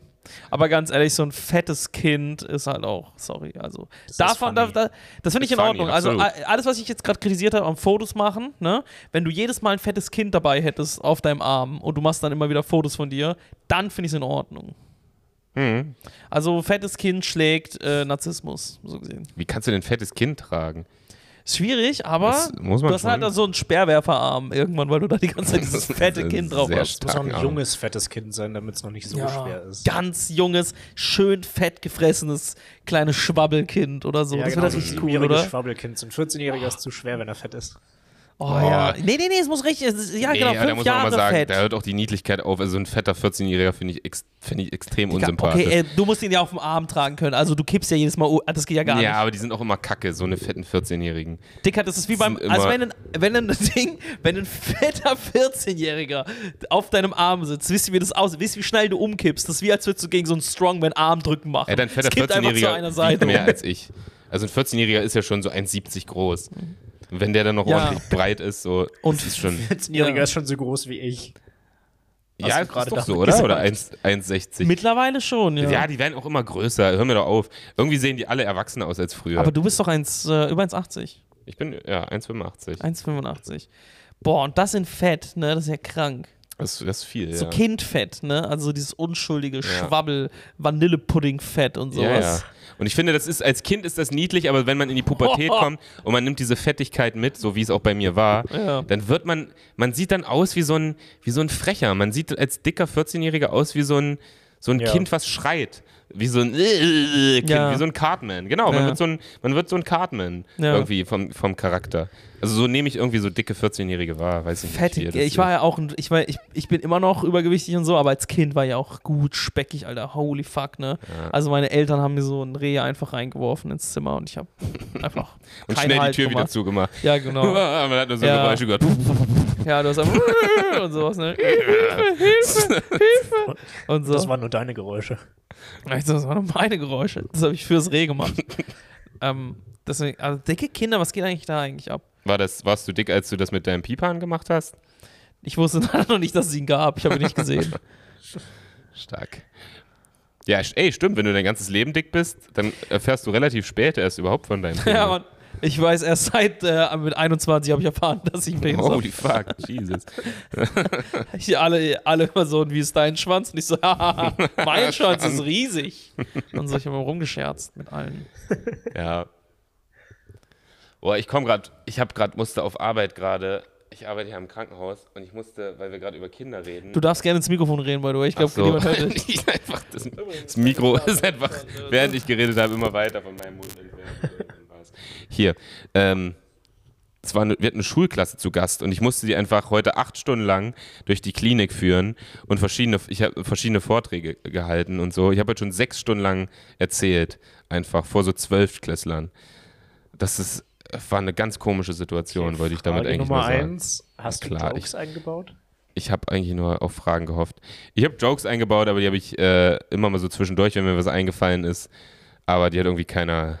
Speaker 3: Aber ganz ehrlich, so ein fettes Kind ist halt auch, sorry, also
Speaker 1: ist
Speaker 3: davon, da, da, das finde ich in
Speaker 2: funny,
Speaker 3: Ordnung. Also
Speaker 2: absolut.
Speaker 3: a- alles, was ich jetzt gerade kritisiert habe am Fotos machen, ne, wenn du jedes Mal ein fettes Kind dabei hättest auf deinem Arm und du machst dann immer wieder Fotos von dir, dann finde ich es in Ordnung.
Speaker 2: Mhm.
Speaker 3: Also fettes Kind schlägt äh, Narzissmus, so gesehen.
Speaker 2: Wie kannst du denn ein fettes Kind tragen?
Speaker 3: Schwierig, aber
Speaker 2: Das muss man
Speaker 3: du hast halt
Speaker 2: schon.
Speaker 3: da so einen Sperrwerferarm irgendwann, weil du da die ganze Zeit [LAUGHS] dieses
Speaker 2: Das
Speaker 3: fette Kind drauf hast.
Speaker 1: muss auch ein
Speaker 2: Arm.
Speaker 1: junges, fettes Kind sein, damit es noch nicht so schwer ist.
Speaker 3: Ganz junges, schön fett gefressenes kleines Schwabbelkind oder so.
Speaker 1: Ja,
Speaker 3: das
Speaker 1: genau,
Speaker 3: wäre richtig cool, oder?
Speaker 1: Schwabbelkind. So ein 14-Jähriger ist zu schwer, wenn er fett ist.
Speaker 3: Oh,
Speaker 2: Boah.
Speaker 3: ja. Nee, nee, nee, es muss richtig. es Ja,
Speaker 2: Nee,
Speaker 3: genau,
Speaker 2: ja,
Speaker 3: fünf
Speaker 2: da muss man
Speaker 3: Jahre
Speaker 2: mal sagen,
Speaker 3: fett.
Speaker 2: da hört auch die Niedlichkeit auf. Also ein fetter 14-Jähriger finde ich, ex, find ich extrem
Speaker 3: Digga,
Speaker 2: unsympathisch.
Speaker 3: Okay, äh, du musst ihn ja auf dem Arm tragen können. Also du kippst ja jedes Mal. oh, Das geht ja gar
Speaker 2: ja,
Speaker 3: nicht.
Speaker 2: aber die sind auch immer kacke, so eine fetten 14-Jährigen.
Speaker 3: Dicker, das ist wie beim. Also wenn ein, wenn ein [LAUGHS] Ding, wenn ein fetter 14-Jähriger auf deinem Arm sitzt, wisst ihr, wie das aussieht? Wisst ihr, wie schnell du umkippst? Das ist wie, als würdest du gegen so einen Strongman-Arm-Drücken machen.
Speaker 2: Ey, dein fetter
Speaker 3: Es kippt einfach zu einer
Speaker 2: 14-Jähriger
Speaker 3: Seite
Speaker 2: wiegt mehr als ich. Also ein 14-Jähriger ist ja schon so 1,70 groß. Und wenn der dann noch
Speaker 3: Ja.
Speaker 2: ordentlich breit ist, so, [LAUGHS]
Speaker 3: Und-
Speaker 2: ist schon.
Speaker 1: 14-Jähriger
Speaker 3: Ja.
Speaker 1: ist schon so groß wie ich. Hast
Speaker 2: Ja,
Speaker 1: gerade
Speaker 2: doch so, oder? Oder 1 1,60.
Speaker 3: Mittlerweile schon, ja.
Speaker 2: Ja. die werden auch immer größer. Hör mir doch auf. Irgendwie sehen die alle erwachsener aus als früher.
Speaker 3: Aber du bist doch eins, äh, über 1,80.
Speaker 2: ich bin, ja, 1,85.
Speaker 3: 1,85. Boah, und das in Fett, ne? Das ist ja krank.
Speaker 2: Das, das ist viel,
Speaker 3: So
Speaker 2: ja.
Speaker 3: Kindfett, ne? Also dieses unschuldige Schwabbel, Vanillepuddingfett und
Speaker 2: Ja, ja. Und ich finde, das ist, als Kind ist das niedlich, aber wenn man in die Pubertät [LAUGHS] kommt und man nimmt diese Fettigkeit mit, so wie es auch bei mir war,
Speaker 3: Ja.
Speaker 2: dann wird man, man sieht dann aus wie so ein, wie so ein Frecher. Man sieht als dicker 14-Jähriger aus wie so ein, so ein
Speaker 1: Ja.
Speaker 2: Kind, was schreit. Wie so ein äh, Kind,
Speaker 3: Ja.
Speaker 2: wie so ein Cartman. Genau, man
Speaker 3: Ja.
Speaker 2: wird so ein, man wird so ein Cartman
Speaker 3: Ja.
Speaker 2: irgendwie vom, vom Charakter. Also so nehme ich irgendwie so dicke 14-Jährige wahr, weiß ich nicht.
Speaker 3: Fettig. Ich war ja auch, ein, ich, war, ich, ich bin immer noch übergewichtig und so, aber als Kind war ich auch gut speckig, Alter. Holy fuck, ne? Also meine Eltern haben mir so ein Reh einfach reingeworfen ins Zimmer und ich habe einfach [LAUGHS]
Speaker 2: Und
Speaker 3: keinen
Speaker 2: schnell
Speaker 3: Halt
Speaker 2: die Tür wieder
Speaker 3: gemacht.
Speaker 2: zugemacht.
Speaker 3: Ja, genau. [LAUGHS]
Speaker 2: man hat nur so
Speaker 3: Ja.
Speaker 2: Geräusche gehört. [LAUGHS]
Speaker 3: Ja, du hast einfach und sowas, ne? Hilfe, Hilfe, Hilfe. Und so.
Speaker 1: Das waren nur deine Geräusche.
Speaker 3: Ich so, das waren nur meine Geräusche. Das habe ich fürs Reh gemacht. [LAUGHS] ähm, deswegen, also dicke Kinder, was geht eigentlich da eigentlich ab?
Speaker 2: War das, warst du dick, als du das mit deinem Pipan gemacht hast?
Speaker 3: Ich wusste [LAUGHS] dann noch nicht, dass es ihn gab. Ich habe ihn nicht gesehen. [LAUGHS]
Speaker 2: Stark. Ja, ey, stimmt, wenn du dein ganzes Leben dick bist, dann erfährst du relativ spät erst überhaupt von deinem
Speaker 3: ja,
Speaker 2: Penis.
Speaker 3: Mann. Ich weiß erst seit äh, mit 21 habe ich erfahren, [LAUGHS] dass ich einen Penis habe.
Speaker 2: Holy fuck, Jesus. [LAUGHS]
Speaker 3: Ich, alle, alle immer so, wie ist dein Schwanz? Und ich so, [LAUGHS] haha, mein Schwanz ist riesig. Und so, ich habe immer rumgescherzt mit allen.
Speaker 2: Ja. Boah, ich komme gerade, ich habe gerade, musste auf Arbeit gerade, ich arbeite hier im Krankenhaus und ich musste, weil wir gerade über Kinder reden.
Speaker 3: Du darfst gerne ins Mikrofon reden, weil du, ich glaube,
Speaker 2: so.
Speaker 3: niemand hört dich.
Speaker 2: Das, das Mikro ist einfach, während ich geredet habe, immer weiter von meinem Mund entfernt. Hier, ähm, es war eine, wir hatten eine Schulklasse zu Gast und ich musste die einfach heute acht Stunden lang durch die Klinik führen und verschiedene, ich habe verschiedene Vorträge gehalten und so. Ich habe heute schon sechs Stunden lang erzählt, einfach vor so Zwölftklässlern. Das ist, war eine ganz komische Situation, wollte ich damit eigentlich
Speaker 1: Nummer
Speaker 2: nur sagen.
Speaker 1: eins, hast
Speaker 2: Klar,
Speaker 1: du Jokes eingebaut?
Speaker 2: Ich habe eigentlich nur auf Fragen gehofft. Ich habe Jokes eingebaut, aber die habe ich äh, immer mal so zwischendurch, wenn mir was eingefallen ist. Aber die hat irgendwie keiner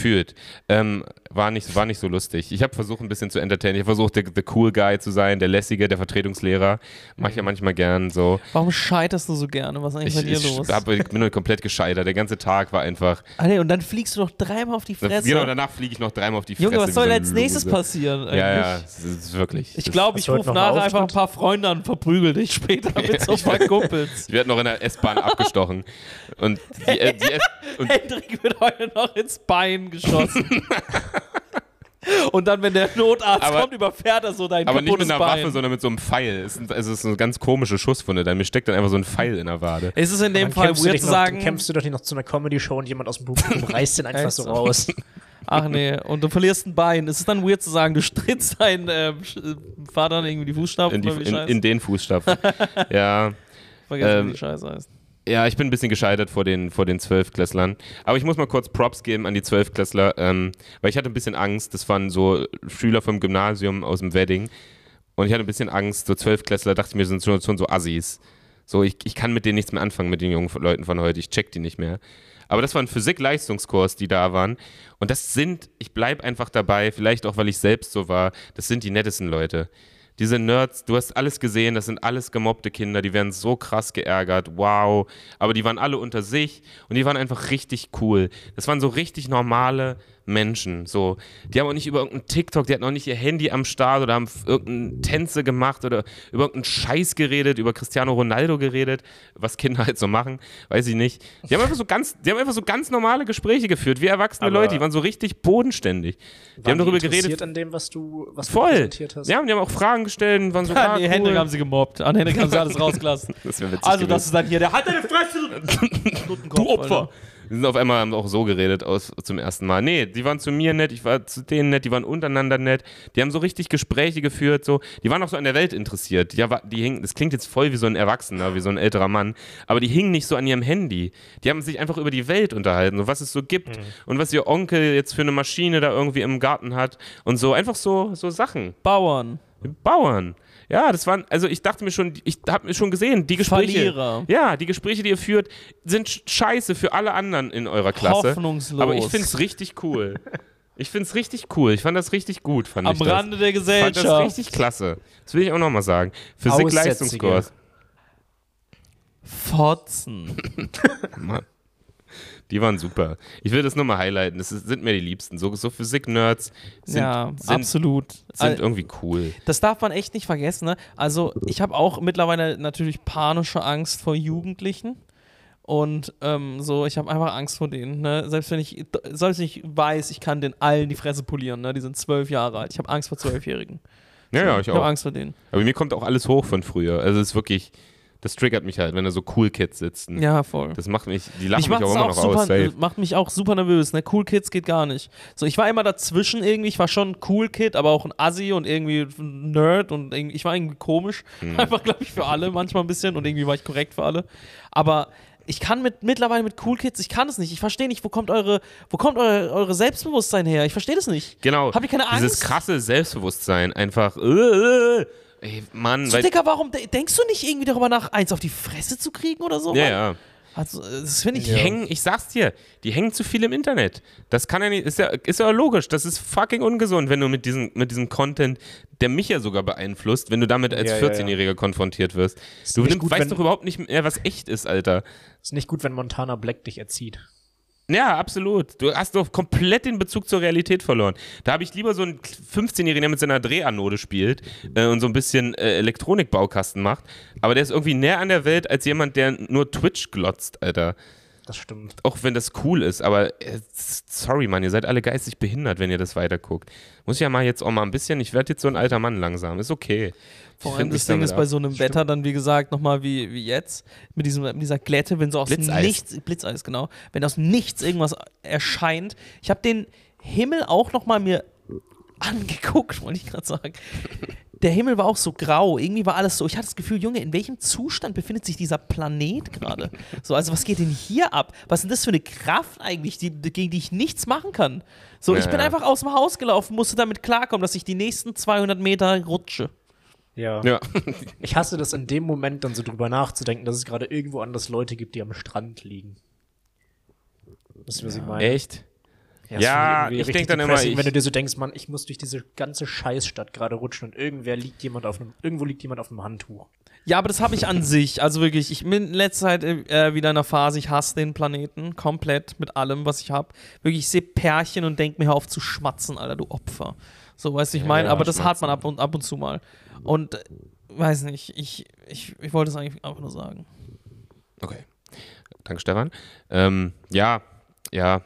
Speaker 2: gefühlt. Ähm, war, nicht, war nicht so lustig. Ich habe versucht, ein bisschen zu entertainen. Ich habe versucht, der, der Cool Guy zu sein, der Lässige, der Vertretungslehrer. Mach ich ja manchmal gern so.
Speaker 3: Warum scheiterst du so gerne? Was ist eigentlich
Speaker 2: Ich,
Speaker 3: bei dir
Speaker 2: ich,
Speaker 3: los?
Speaker 2: hab, ich bin nur komplett gescheitert. Der ganze Tag war einfach.
Speaker 3: Ah, nee, und dann fliegst du noch dreimal auf die Fresse.
Speaker 2: Genau, danach fliege ich noch dreimal auf die Fresse.
Speaker 3: Junge, was soll
Speaker 2: so
Speaker 3: als nächstes passieren? Eigentlich?
Speaker 2: Ja, ja, es ist wirklich.
Speaker 3: Ich
Speaker 2: das-
Speaker 3: glaube, ich rufe nachher einfach ein paar Freunde an und verprügel dich später [LAUGHS] mit so ein paar Kumpels.
Speaker 2: Ich werde noch in der S-Bahn abgestochen. Und die, äh, die S [LAUGHS] und
Speaker 3: Hendrik wird heute noch ins Bein geschossen. [LAUGHS] Und dann, wenn der Notarzt
Speaker 2: Aber-
Speaker 3: kommt, überfährt er so dein
Speaker 2: Aber nicht mit einer
Speaker 3: Bein.
Speaker 2: Waffe, sondern mit so einem Pfeil. Es ist, es ist eine ganz komische Schusswunde. Dann mir steckt dann einfach so ein Pfeil in der Wade.
Speaker 3: es ist in dem Fall weird zu
Speaker 1: noch,
Speaker 3: sagen,
Speaker 1: dann kämpfst du doch nicht noch zu einer Comedy-Show und jemand aus dem Publikum [LAUGHS] reißt den einfach so raus.
Speaker 3: ach nee, und du verlierst ein Bein. Es ist dann weird zu sagen, du trittst deinen ähm, Sch- Vater irgendwie die Fußstapfen
Speaker 2: In, die,
Speaker 3: oder wie
Speaker 2: in, in den Fußstapfen. [LAUGHS] ja.
Speaker 3: Vergessen,
Speaker 2: ähm,
Speaker 3: wie die Scheiße heißt.
Speaker 2: Ja, ich bin ein bisschen gescheitert vor den, vor den Zwölfklässlern. Aber ich muss mal kurz Props geben an die Zwölfklässler, ähm, weil ich hatte ein bisschen Angst. Das waren so Schüler vom Gymnasium aus dem Wedding. Und ich hatte ein bisschen Angst. So Zwölfklässler dachte ich mir, sind schon, schon so Assis. So, ich, ich kann mit denen nichts mehr anfangen, mit den jungen Leuten von heute. Ich check die nicht mehr. Aber das war ein Physik-Leistungskurs, die da waren. Und das sind, ich bleib einfach dabei, vielleicht auch, weil ich selbst so war, das sind die nettesten Leute. Diese Nerds, du hast alles gesehen, das sind alles gemobbte Kinder, die werden so krass geärgert, wow. Aber die waren alle unter sich und die waren einfach richtig cool. Das waren so richtig normale Menschen. So. Die haben auch nicht über irgendeinen TikTok, die hatten auch nicht ihr Handy am Start oder haben f- irgendeine Tänze gemacht oder über irgendeinen Scheiß geredet, über Cristiano Ronaldo geredet, was Kinder [LAUGHS] halt so machen, weiß ich nicht. Die haben einfach so ganz, die haben einfach so ganz normale Gespräche geführt, wie erwachsene
Speaker 1: Aber-
Speaker 2: Leute, die waren so richtig bodenständig. Die haben darüber
Speaker 1: interessiert
Speaker 2: geredet.
Speaker 1: an dem, was du, was du
Speaker 2: Voll.
Speaker 1: präsentiert hast?
Speaker 2: Ja, und die haben auch Fragen gestellt und waren so,
Speaker 3: Ah,
Speaker 2: ah,
Speaker 3: nee,
Speaker 2: cool.
Speaker 3: Hendrik haben sie gemobbt. An Hendrik haben sie alles [LAUGHS] rausgelassen.
Speaker 2: Das
Speaker 3: Also,
Speaker 2: gewesen.
Speaker 3: das ist dann hier der Halt deine Fresse!
Speaker 2: Du [LAUGHS] Opfer! Die sind auf einmal haben auch so geredet aus, zum ersten Mal. Nee, die waren zu mir nett, ich war zu denen nett, die waren untereinander nett. Die haben so richtig Gespräche geführt, so. Die waren auch so an der Welt interessiert. Die, die hingen, das klingt jetzt voll wie so ein Erwachsener, wie so ein älterer Mann, aber die hingen nicht so an ihrem Handy. Die haben sich einfach über die Welt unterhalten, so was es so gibt und was ihr Onkel jetzt für eine Maschine da irgendwie im Garten hat und so. Einfach so, so Sachen.
Speaker 3: Bauern.
Speaker 2: Bauern. Ja, das waren, also ich dachte mir schon, ich habe mir schon gesehen, die Gespräche.
Speaker 3: Verlierer.
Speaker 2: Ja, die Gespräche, die ihr führt, sind sch- scheiße für alle anderen in eurer Klasse.
Speaker 3: Hoffnungslos.
Speaker 2: Aber ich finde es richtig cool. Ich finde es richtig cool. Ich fand das richtig gut, fand
Speaker 3: Am
Speaker 2: ich das.
Speaker 3: Rande der
Speaker 2: Ich fand
Speaker 3: Gesellschaft.
Speaker 2: das richtig klasse. Das will ich auch nochmal sagen. Physik-Leistungskurs.
Speaker 3: Fotzen. [LAUGHS]
Speaker 2: Mann. Die waren super. Ich will das nur mal highlighten. Das ist, sind mir die Liebsten. So, so Physik-Nerds sind,
Speaker 3: ja,
Speaker 2: sind,
Speaker 3: absolut.
Speaker 2: sind
Speaker 3: Al-
Speaker 2: irgendwie cool.
Speaker 3: Das darf man echt nicht vergessen. Ne? Also ich habe auch mittlerweile natürlich panische Angst vor Jugendlichen. Und ähm, so, ich habe einfach Angst vor denen. Ne? Selbst wenn ich, selbst wenn ich weiß, ich kann den allen die Fresse polieren. Ne? Die sind zwölf Jahre alt. Ich habe Angst vor Zwölfjährigen.
Speaker 2: Ja, ja, ich
Speaker 3: Ich habe
Speaker 2: auch.
Speaker 3: Angst vor denen.
Speaker 2: Aber mir kommt auch alles hoch von früher. Also es ist wirklich, das triggert mich halt, wenn da so cool Kids sitzen.
Speaker 3: Ja, voll.
Speaker 2: Das macht mich, die lachen
Speaker 3: Mich
Speaker 2: mich auch immer
Speaker 3: auch
Speaker 2: noch
Speaker 3: super,
Speaker 2: aus. Safe.
Speaker 3: macht mich auch super nervös. Ne? Cool Kids geht gar nicht. So, ich war immer dazwischen irgendwie. Ich war schon ein Cool Kid, aber auch ein Assi und irgendwie ein Nerd und irgendwie, ich war irgendwie komisch.
Speaker 2: Hm. [LAUGHS]
Speaker 3: Einfach, glaube ich, für alle manchmal ein bisschen und irgendwie war ich korrekt für alle. Aber ich kann mit mittlerweile mit Cool Kids, ich kann es nicht. Ich verstehe nicht, wo kommt eure, wo kommt eure, eure Selbstbewusstsein her? Ich verstehe das nicht.
Speaker 2: Genau.
Speaker 3: Habt ihr keine
Speaker 2: Dieses
Speaker 3: Angst?
Speaker 2: krasse Selbstbewusstsein. Einfach, äh, äh, ey, Mann.
Speaker 3: So,
Speaker 2: weil,
Speaker 3: Dicker, warum de denkst du nicht irgendwie darüber nach, eins auf die Fresse zu kriegen oder so?
Speaker 2: ja,
Speaker 3: Mann?
Speaker 2: ja.
Speaker 3: Also, das finde ich.
Speaker 2: Die hängen, ich sag's dir, die hängen zu viel im Internet. Das kann ja nicht, ist ja, ist ja logisch. Das ist fucking ungesund, wenn du mit diesem, mit diesem Content, der mich ja sogar beeinflusst, wenn du damit als
Speaker 1: Ja, ja, ja.
Speaker 2: 14-Jähriger konfrontiert wirst. Du nimm,
Speaker 1: gut,
Speaker 2: weißt doch überhaupt nicht mehr, was echt ist, Alter.
Speaker 1: Ist nicht gut, wenn Montana Black dich erzieht.
Speaker 2: Ja, absolut. Du hast doch komplett den Bezug zur Realität verloren. Da habe ich lieber so einen 15-Jährigen, der mit seiner Drehanode spielt äh, und so ein bisschen äh, Elektronikbaukasten macht. Aber der ist irgendwie näher an der Welt als jemand, der nur Twitch glotzt, Alter.
Speaker 1: Das stimmt.
Speaker 2: Auch wenn das cool ist, aber äh, sorry, Mann, ihr seid alle geistig behindert, wenn ihr das weiterguckt. Muss ich ja mal jetzt auch mal ein bisschen, ich werde jetzt so ein alter Mann langsam, ist okay.
Speaker 3: Vor allem das Ding ist bei so einem Wetter dann, wie gesagt, nochmal wie, wie jetzt, mit, diesem, mit dieser Glätte, wenn so aus
Speaker 2: Blitzeis.
Speaker 3: nichts, Blitzeis, genau, wenn aus nichts irgendwas erscheint. Ich habe den Himmel auch nochmal mir angeguckt, [LAUGHS] wollte ich gerade sagen. Der Himmel war auch so grau, irgendwie war alles so. Ich hatte das Gefühl, Junge, in welchem Zustand befindet sich dieser Planet gerade? So, also was geht denn hier ab? Was ist denn das für eine Kraft eigentlich, die, gegen die ich nichts machen kann? So, ich
Speaker 2: Ja,
Speaker 3: bin
Speaker 2: ja.
Speaker 3: einfach aus dem Haus gelaufen, musste damit klarkommen, dass ich die nächsten 200 Meter rutsche.
Speaker 1: Ja.
Speaker 2: Ja, [LAUGHS]
Speaker 1: Ich hasse das in dem Moment dann so drüber nachzudenken, dass es gerade irgendwo anders Leute gibt, die am Strand liegen. Wisst ihr, was ich meine?
Speaker 2: echt? Ja,
Speaker 1: irgendwie
Speaker 2: ich
Speaker 1: richtig
Speaker 2: denk dann immer, ich-
Speaker 1: wenn du dir so denkst, Mann, ich muss durch diese ganze Scheißstadt gerade rutschen und irgendwer liegt jemand auf einem, irgendwo liegt jemand auf einem Handtuch.
Speaker 3: Ja, aber das habe ich an [LAUGHS] sich. Also wirklich, ich bin in letzter Zeit äh, wieder in einer Phase, ich hasse den Planeten komplett mit allem, was ich habe. Wirklich, ich sehe Pärchen und denke mir, hör auf zu schmatzen, Alter, du Opfer. So, weißt du, ich meine,
Speaker 2: ja,
Speaker 3: aber das hat man ab und, ab und zu mal. Und, äh, weiß nicht, ich, ich, ich wollte es eigentlich einfach nur sagen.
Speaker 2: Okay. Danke, Stefan. Ähm, ja, ja,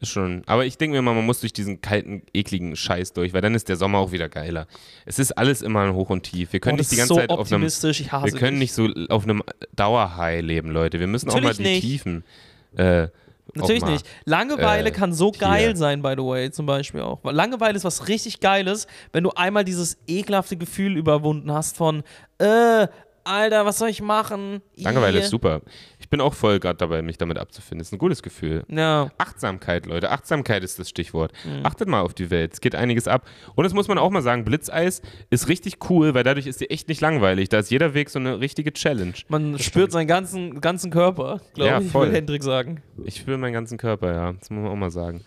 Speaker 2: ist schon. Aber ich denke mir mal, man muss durch diesen kalten, ekligen Scheiß durch, weil dann ist der Sommer auch wieder geiler. Es ist alles immer ein Hoch und Tief. Wir können
Speaker 3: Oh,
Speaker 2: nicht die ganze
Speaker 3: so
Speaker 2: Zeit auf einem.
Speaker 3: optimistisch, ich hasse
Speaker 2: Wir können nicht so auf einem Dauerhigh leben, Leute. Wir müssen auch mal
Speaker 3: Natürlich
Speaker 2: die
Speaker 3: nicht.
Speaker 2: Tiefen. Äh,
Speaker 3: Natürlich
Speaker 2: mal.
Speaker 3: nicht. Langeweile
Speaker 2: äh,
Speaker 3: kann so
Speaker 2: hier.
Speaker 3: geil sein, by the way, zum Beispiel auch. Weil Langeweile ist was richtig Geiles, wenn du einmal dieses ekelhafte Gefühl überwunden hast von, äh, Alter, was soll ich machen?
Speaker 2: Langeweile ist super. Ich bin auch voll gerade dabei, mich damit abzufinden. Ist ein gutes Gefühl.
Speaker 3: Ja.
Speaker 2: Achtsamkeit, Leute. Achtsamkeit ist das Stichwort.
Speaker 3: Mhm.
Speaker 2: Achtet mal auf die Welt. Es geht einiges ab. Und das muss man auch mal sagen: Blitzeis ist richtig cool, weil dadurch ist dir echt nicht langweilig. Da ist jeder Weg so eine richtige Challenge.
Speaker 3: Man spürt seinen ganzen, ganzen Körper, glaube
Speaker 2: Ja,
Speaker 3: ich,
Speaker 2: voll.
Speaker 3: will Hendrik sagen.
Speaker 2: Ich spüre meinen ganzen Körper, ja. Das muss man auch mal sagen.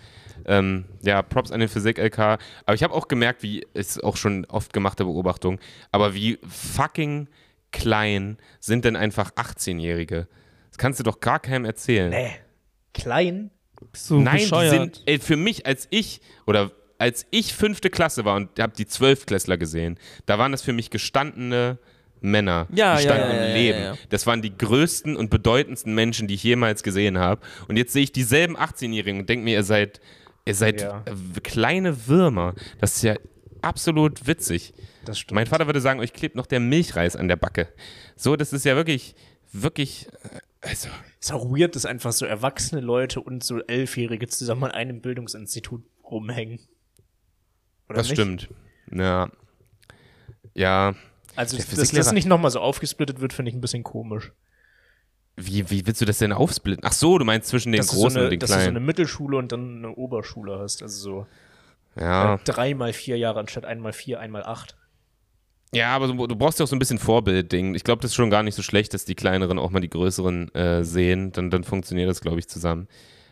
Speaker 2: Ähm, ja, Props an den Physik-LK. Aber ich habe auch gemerkt, wie, ist auch schon oft gemachte Beobachtung, aber wie fucking klein sind denn einfach 18-Jährige? Das kannst du doch gar keinem erzählen.
Speaker 1: Nee. Klein?
Speaker 3: Bist du
Speaker 2: Nein, die
Speaker 3: bescheuert?
Speaker 2: sind, ey, für mich, als ich, oder als ich fünfte Klasse war und habe die Zwölftklässler gesehen, da waren das für mich gestandene Männer,
Speaker 3: Ja,
Speaker 2: die
Speaker 3: ja,
Speaker 2: standen
Speaker 3: ja,
Speaker 2: im
Speaker 3: ja,
Speaker 2: Leben.
Speaker 3: ja, ja.
Speaker 2: Das waren die größten und bedeutendsten Menschen, die ich jemals gesehen habe. Und jetzt sehe ich dieselben 18-Jährigen und denke mir, ihr seid, ihr seid
Speaker 1: Ja.
Speaker 2: äh, kleine Würmer. Das ist ja absolut witzig.
Speaker 1: Das stimmt.
Speaker 2: Mein Vater würde sagen, euch klebt noch der Milchreis an der Backe. So, das ist ja wirklich, wirklich, äh, also,
Speaker 1: Ist auch weird, dass einfach so erwachsene Leute und so Elfjährige zusammen an einem Bildungsinstitut rumhängen. Oder
Speaker 2: das
Speaker 1: nicht?
Speaker 2: stimmt. Ja. Ja.
Speaker 1: Also, dass das nicht nochmal so aufgesplittet wird, finde ich ein bisschen komisch.
Speaker 2: Wie, wie willst du das denn aufsplitten? Ach so, du meinst zwischen den
Speaker 1: dass
Speaker 2: Großen
Speaker 1: so eine,
Speaker 2: und den
Speaker 1: dass du so eine
Speaker 2: Kleinen.
Speaker 1: Mittelschule und dann eine Oberschule hast. Also so
Speaker 2: ja.
Speaker 1: drei mal vier Jahre anstatt einmal vier, einmal acht.
Speaker 2: Ja, aber du, du brauchst ja auch so ein bisschen Vorbildding. Ich glaube, das ist schon gar nicht so schlecht, dass die Kleineren auch mal die Größeren äh, sehen. Dann, dann funktioniert das, glaube ich, zusammen.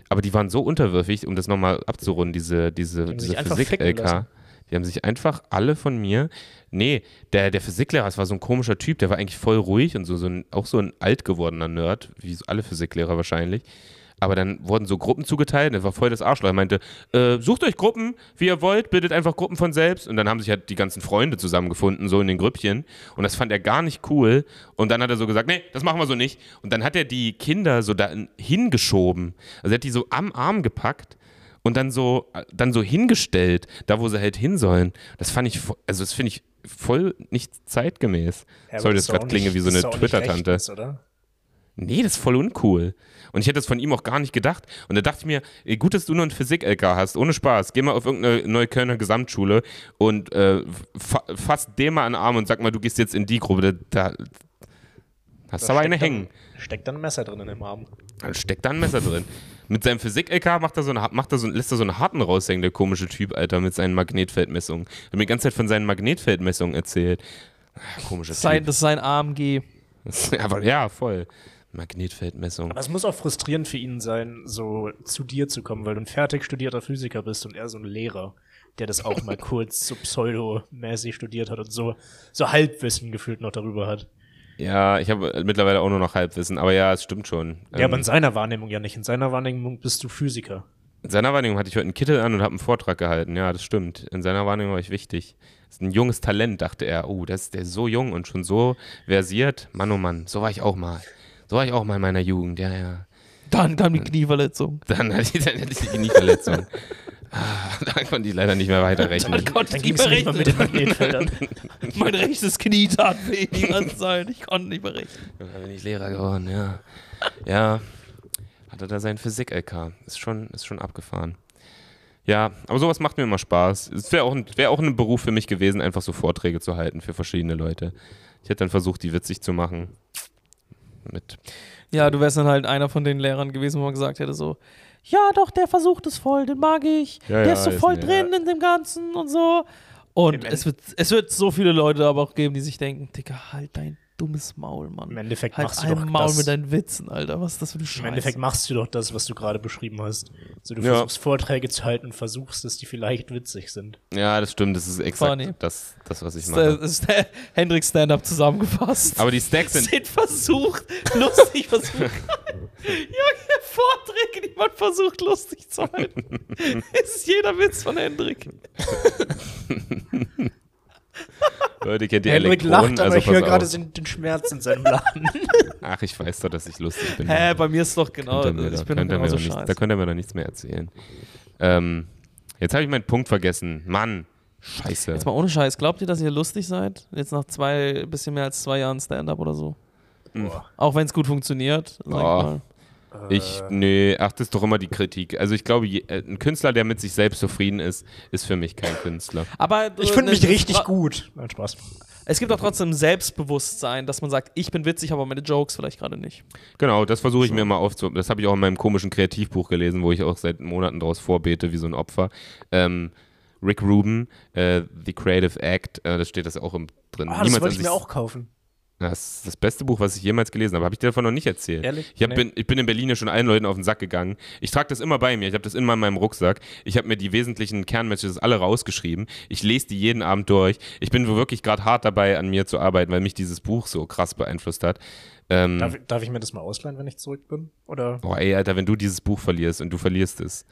Speaker 2: Aber die waren so unterwürfig, um das nochmal abzurunden, diese, diese, diese Physik-LK. Die haben sich einfach alle von mir. Nee, der, der Physiklehrer, das war so ein komischer Typ, der war eigentlich voll ruhig und so, so ein, auch so ein alt gewordener Nerd, wie so alle Physiklehrer wahrscheinlich. Aber dann wurden so Gruppen zugeteilt, der war voll das Arschloch. Er meinte, äh, sucht euch Gruppen, wie ihr wollt, bildet einfach Gruppen von selbst. Und dann haben sich halt die ganzen Freunde zusammengefunden, so in den Grüppchen. Und das fand er gar nicht cool. Und dann hat er so gesagt, nee, das machen wir so nicht. Und dann hat er die Kinder so da hingeschoben. Also er hat die so am Arm gepackt und dann so, dann so hingestellt, da wo sie halt hin sollen. Das fand ich, also das finde ich voll nicht zeitgemäß.
Speaker 1: Ja,
Speaker 2: Sorry, das gerade klinge wie so eine Twitter-Tante. Nee, das ist voll uncool. Und ich hätte das von ihm auch gar nicht gedacht. Und da dachte ich mir, gut, dass du nur ein Physik-LK hast, ohne Spaß. Geh mal auf irgendeine Neuköllner Gesamtschule und äh, fa fass den mal an den Arm und sag mal, du gehst jetzt in die Gruppe. Da, da hast du aber eine
Speaker 1: steckt
Speaker 2: hängen.
Speaker 1: Dann, steckt dann ein Messer drin in dem Arm.
Speaker 2: Dann steckt da ein Messer drin. Mit seinem Physik-LK macht er so eine, macht er so, lässt er so einen harten raushängen, der komische Typ, Alter, mit seinen Magnetfeldmessungen. Er hat mir die ganze Zeit von seinen Magnetfeldmessungen erzählt. Ah, Komischer
Speaker 3: Sein,
Speaker 2: Typ.
Speaker 3: das ist sein AMG. [LAUGHS]
Speaker 2: Aber ja, voll. Magnetfeldmessung.
Speaker 1: Aber es muss auch frustrierend für ihn sein, so zu dir zu kommen, weil du ein fertig studierter Physiker bist und er so ein Lehrer, der das auch mal [LAUGHS] kurz so pseudomäßig studiert hat und so, so Halbwissen gefühlt noch darüber hat.
Speaker 2: Ja, ich habe mittlerweile auch nur noch Halbwissen, aber ja, es stimmt schon.
Speaker 1: Ja,
Speaker 2: Ähm,
Speaker 1: aber in seiner Wahrnehmung ja nicht. In seiner Wahrnehmung bist du Physiker.
Speaker 2: in seiner Wahrnehmung hatte ich heute einen Kittel an und habe einen Vortrag gehalten. Ja, das stimmt. In seiner Wahrnehmung war ich wichtig. Das ist ein junges Talent, dachte er. Oh, das, der ist so jung und schon so versiert. Mann, oh Mann, so war ich auch mal. So war ich auch mal in meiner Jugend, ja, ja.
Speaker 3: Dann kam die Knieverletzung. [LAUGHS]
Speaker 2: Dann hatte ich, dann hatte ich die Knieverletzung. Ah, da konnte ich leider nicht mehr weiterrechnen.
Speaker 3: Dann konnte
Speaker 1: Dann
Speaker 3: ich nicht mehr
Speaker 1: mal mit den
Speaker 3: rechnen.
Speaker 1: Magnetfeldern. [LAUGHS]
Speaker 3: Mein rechtes Knie tat weh die ganze Zeit. Ich konnte nicht mehr rechnen.
Speaker 2: Da bin ich Lehrer geworden, ja. Ja, hatte da sein Physik-LK. Ist schon, ist schon abgefahren. Ja, aber sowas macht mir immer Spaß. Es wäre auch, ein- wär auch ein Beruf für mich gewesen, einfach so Vorträge zu halten für verschiedene Leute. Ich hätte dann versucht, die witzig zu machen. Mit.
Speaker 3: Ja, du wärst dann halt einer von den Lehrern gewesen, wo man gesagt hätte so, ja doch, der versucht es voll, den mag ich.
Speaker 2: Ja,
Speaker 3: der
Speaker 2: ja,
Speaker 3: ist so voll drin in dem Ganzen und so. Und es wird, es wird so viele Leute aber auch geben, die sich denken, Digga, halt dein dummes Maul, Mann.
Speaker 1: Im Endeffekt
Speaker 3: Halt
Speaker 1: machst du
Speaker 3: ein
Speaker 1: doch
Speaker 3: Maul
Speaker 1: das,
Speaker 3: mit deinen Witzen, Alter. Was ist das für eine
Speaker 1: Im
Speaker 3: Scheiße?
Speaker 1: Endeffekt machst du doch das, was du gerade beschrieben hast. Also du
Speaker 2: Ja.
Speaker 1: versuchst Vorträge zu halten und versuchst, dass die vielleicht witzig sind.
Speaker 2: Ja, das stimmt, das ist exakt
Speaker 3: Funny.
Speaker 2: das, das, was ich mache.
Speaker 3: das ist der Hendrik Stand-Up zusammengefasst.
Speaker 2: Aber die Stacks sind.
Speaker 3: sind versucht, lustig versucht. [LAUGHS] Junge, Vorträge, die man versucht, lustig zu halten. Es [LAUGHS] ist jeder Witz von Hendrik. [LAUGHS] [LAUGHS]
Speaker 2: Leute, kennt ihr
Speaker 1: Henrik
Speaker 2: Elektronen?
Speaker 1: lacht, aber
Speaker 2: also
Speaker 1: ich höre gerade den, Schmerz in seinem Lachen. [LAUGHS]
Speaker 2: Ach, ich weiß doch, dass ich lustig bin.
Speaker 3: Hä, bei mir ist doch genau,
Speaker 2: Könnt mir
Speaker 3: ich
Speaker 2: doch-
Speaker 3: bin
Speaker 2: könnt
Speaker 3: genauso
Speaker 2: doch nicht, da könnt ihr mir doch nichts mehr erzählen. Ähm, jetzt habe ich meinen Punkt vergessen. Mann, scheiße.
Speaker 3: Jetzt mal ohne Scheiß, glaubt ihr, dass ihr lustig seid? Jetzt nach zwei, bisschen mehr als zwei Jahren Stand-Up oder so?
Speaker 1: Boah.
Speaker 3: Auch wenn es gut funktioniert, sag ich
Speaker 2: Oh.
Speaker 3: mal.
Speaker 2: Ich, nee, ach, das ist doch immer die Kritik. Also ich glaube, je, äh, ein Künstler, der mit sich selbst zufrieden ist, ist für mich kein Künstler.
Speaker 3: Aber
Speaker 1: Ich
Speaker 3: äh,
Speaker 1: finde mich
Speaker 3: ne,
Speaker 1: richtig
Speaker 3: tra-
Speaker 1: gut. Nein, Spaß.
Speaker 3: Es gibt auch trotzdem Selbstbewusstsein, dass man sagt, ich bin witzig, aber meine Jokes vielleicht gerade nicht.
Speaker 2: Genau, das versuche ich mir immer aufzu... Das habe ich auch in meinem komischen Kreativbuch gelesen, wo ich auch seit Monaten daraus vorbete, wie so ein Opfer. Ähm, Rick Rubin, äh, The Creative Act, äh, da steht das auch im, drin.
Speaker 1: Ah, das wollte ich mir auch kaufen.
Speaker 2: Das ist das beste Buch, was ich jemals gelesen habe. Habe ich dir davon noch nicht erzählt?
Speaker 1: Ehrlich?
Speaker 2: Ich, hab,
Speaker 1: Nee.
Speaker 2: bin, ich bin in Berlin ja schon allen Leuten auf den Sack gegangen. Ich trage das immer bei mir. Ich habe das immer in meinem Rucksack. Ich habe mir die wesentlichen Kernmessages alle rausgeschrieben. Ich lese die jeden Abend durch. Ich bin wirklich gerade hart dabei, an mir zu arbeiten, weil mich dieses Buch so krass beeinflusst hat. Ähm,
Speaker 1: Darf, darf ich mir das mal ausleihen, wenn ich zurück bin? Oder?
Speaker 2: boah, ey, Alter, wenn du dieses Buch verlierst und du verlierst es,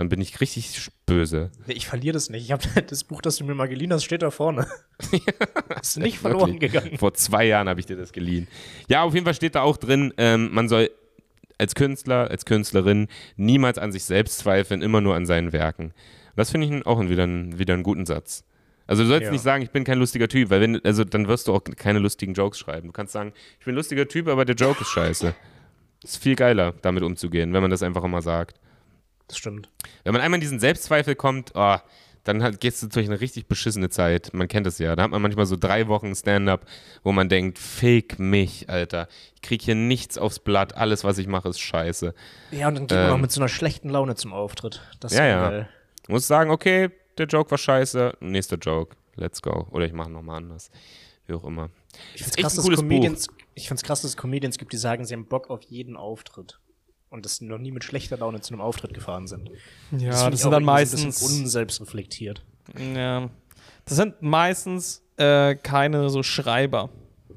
Speaker 2: dann bin ich richtig böse.
Speaker 1: Nee, ich verliere das nicht. Ich habe [LAUGHS] das Buch, das du mir mal geliehen hast, steht da vorne. [LAUGHS] ist nicht verloren
Speaker 2: Wirklich.
Speaker 1: gegangen.
Speaker 2: Vor zwei Jahren habe ich dir das geliehen. Ja, auf jeden Fall steht da auch drin, ähm, man soll als Künstler, als Künstlerin niemals an sich selbst zweifeln, immer nur an seinen Werken. Und das finde ich auch wieder, einen- wieder einen guten Satz. Also du sollst
Speaker 1: Ja.
Speaker 2: nicht sagen, ich bin kein lustiger Typ, weil wenn, also dann wirst du auch keine lustigen Jokes schreiben. Du kannst sagen, ich bin ein lustiger Typ, aber der Joke ist scheiße. ist viel geiler, damit umzugehen, wenn man das einfach immer sagt.
Speaker 1: Das stimmt.
Speaker 2: Wenn man einmal in diesen Selbstzweifel kommt, oh, dann halt gehst du durch eine richtig beschissene Zeit. Man kennt es ja. Da hat man manchmal so drei Wochen Stand-up, wo man denkt, fick mich, Alter. Ich krieg hier nichts aufs Blatt. Alles, was ich mache, ist scheiße.
Speaker 1: Ja, und dann geht man
Speaker 2: Ähm.
Speaker 1: auch mit so einer schlechten Laune zum Auftritt. Das ist
Speaker 2: Ja, ja.
Speaker 1: geil.
Speaker 2: Du musst sagen, okay, der Joke war scheiße. Nächster Joke. Let's go. Oder ich mache nochmal anders. Wie auch immer.
Speaker 1: Ich find's
Speaker 2: echt
Speaker 1: krass, dass ich find's krass, dass es Comedians gibt, die sagen, sie haben Bock auf jeden Auftritt. Und dass sie noch nie mit schlechter Laune zu einem Auftritt gefahren sind.
Speaker 3: Ja, das,
Speaker 1: ich
Speaker 3: sind dann meistens.
Speaker 1: unselbstreflektiert.
Speaker 3: Ja. Das sind meistens äh, keine so Schreiber.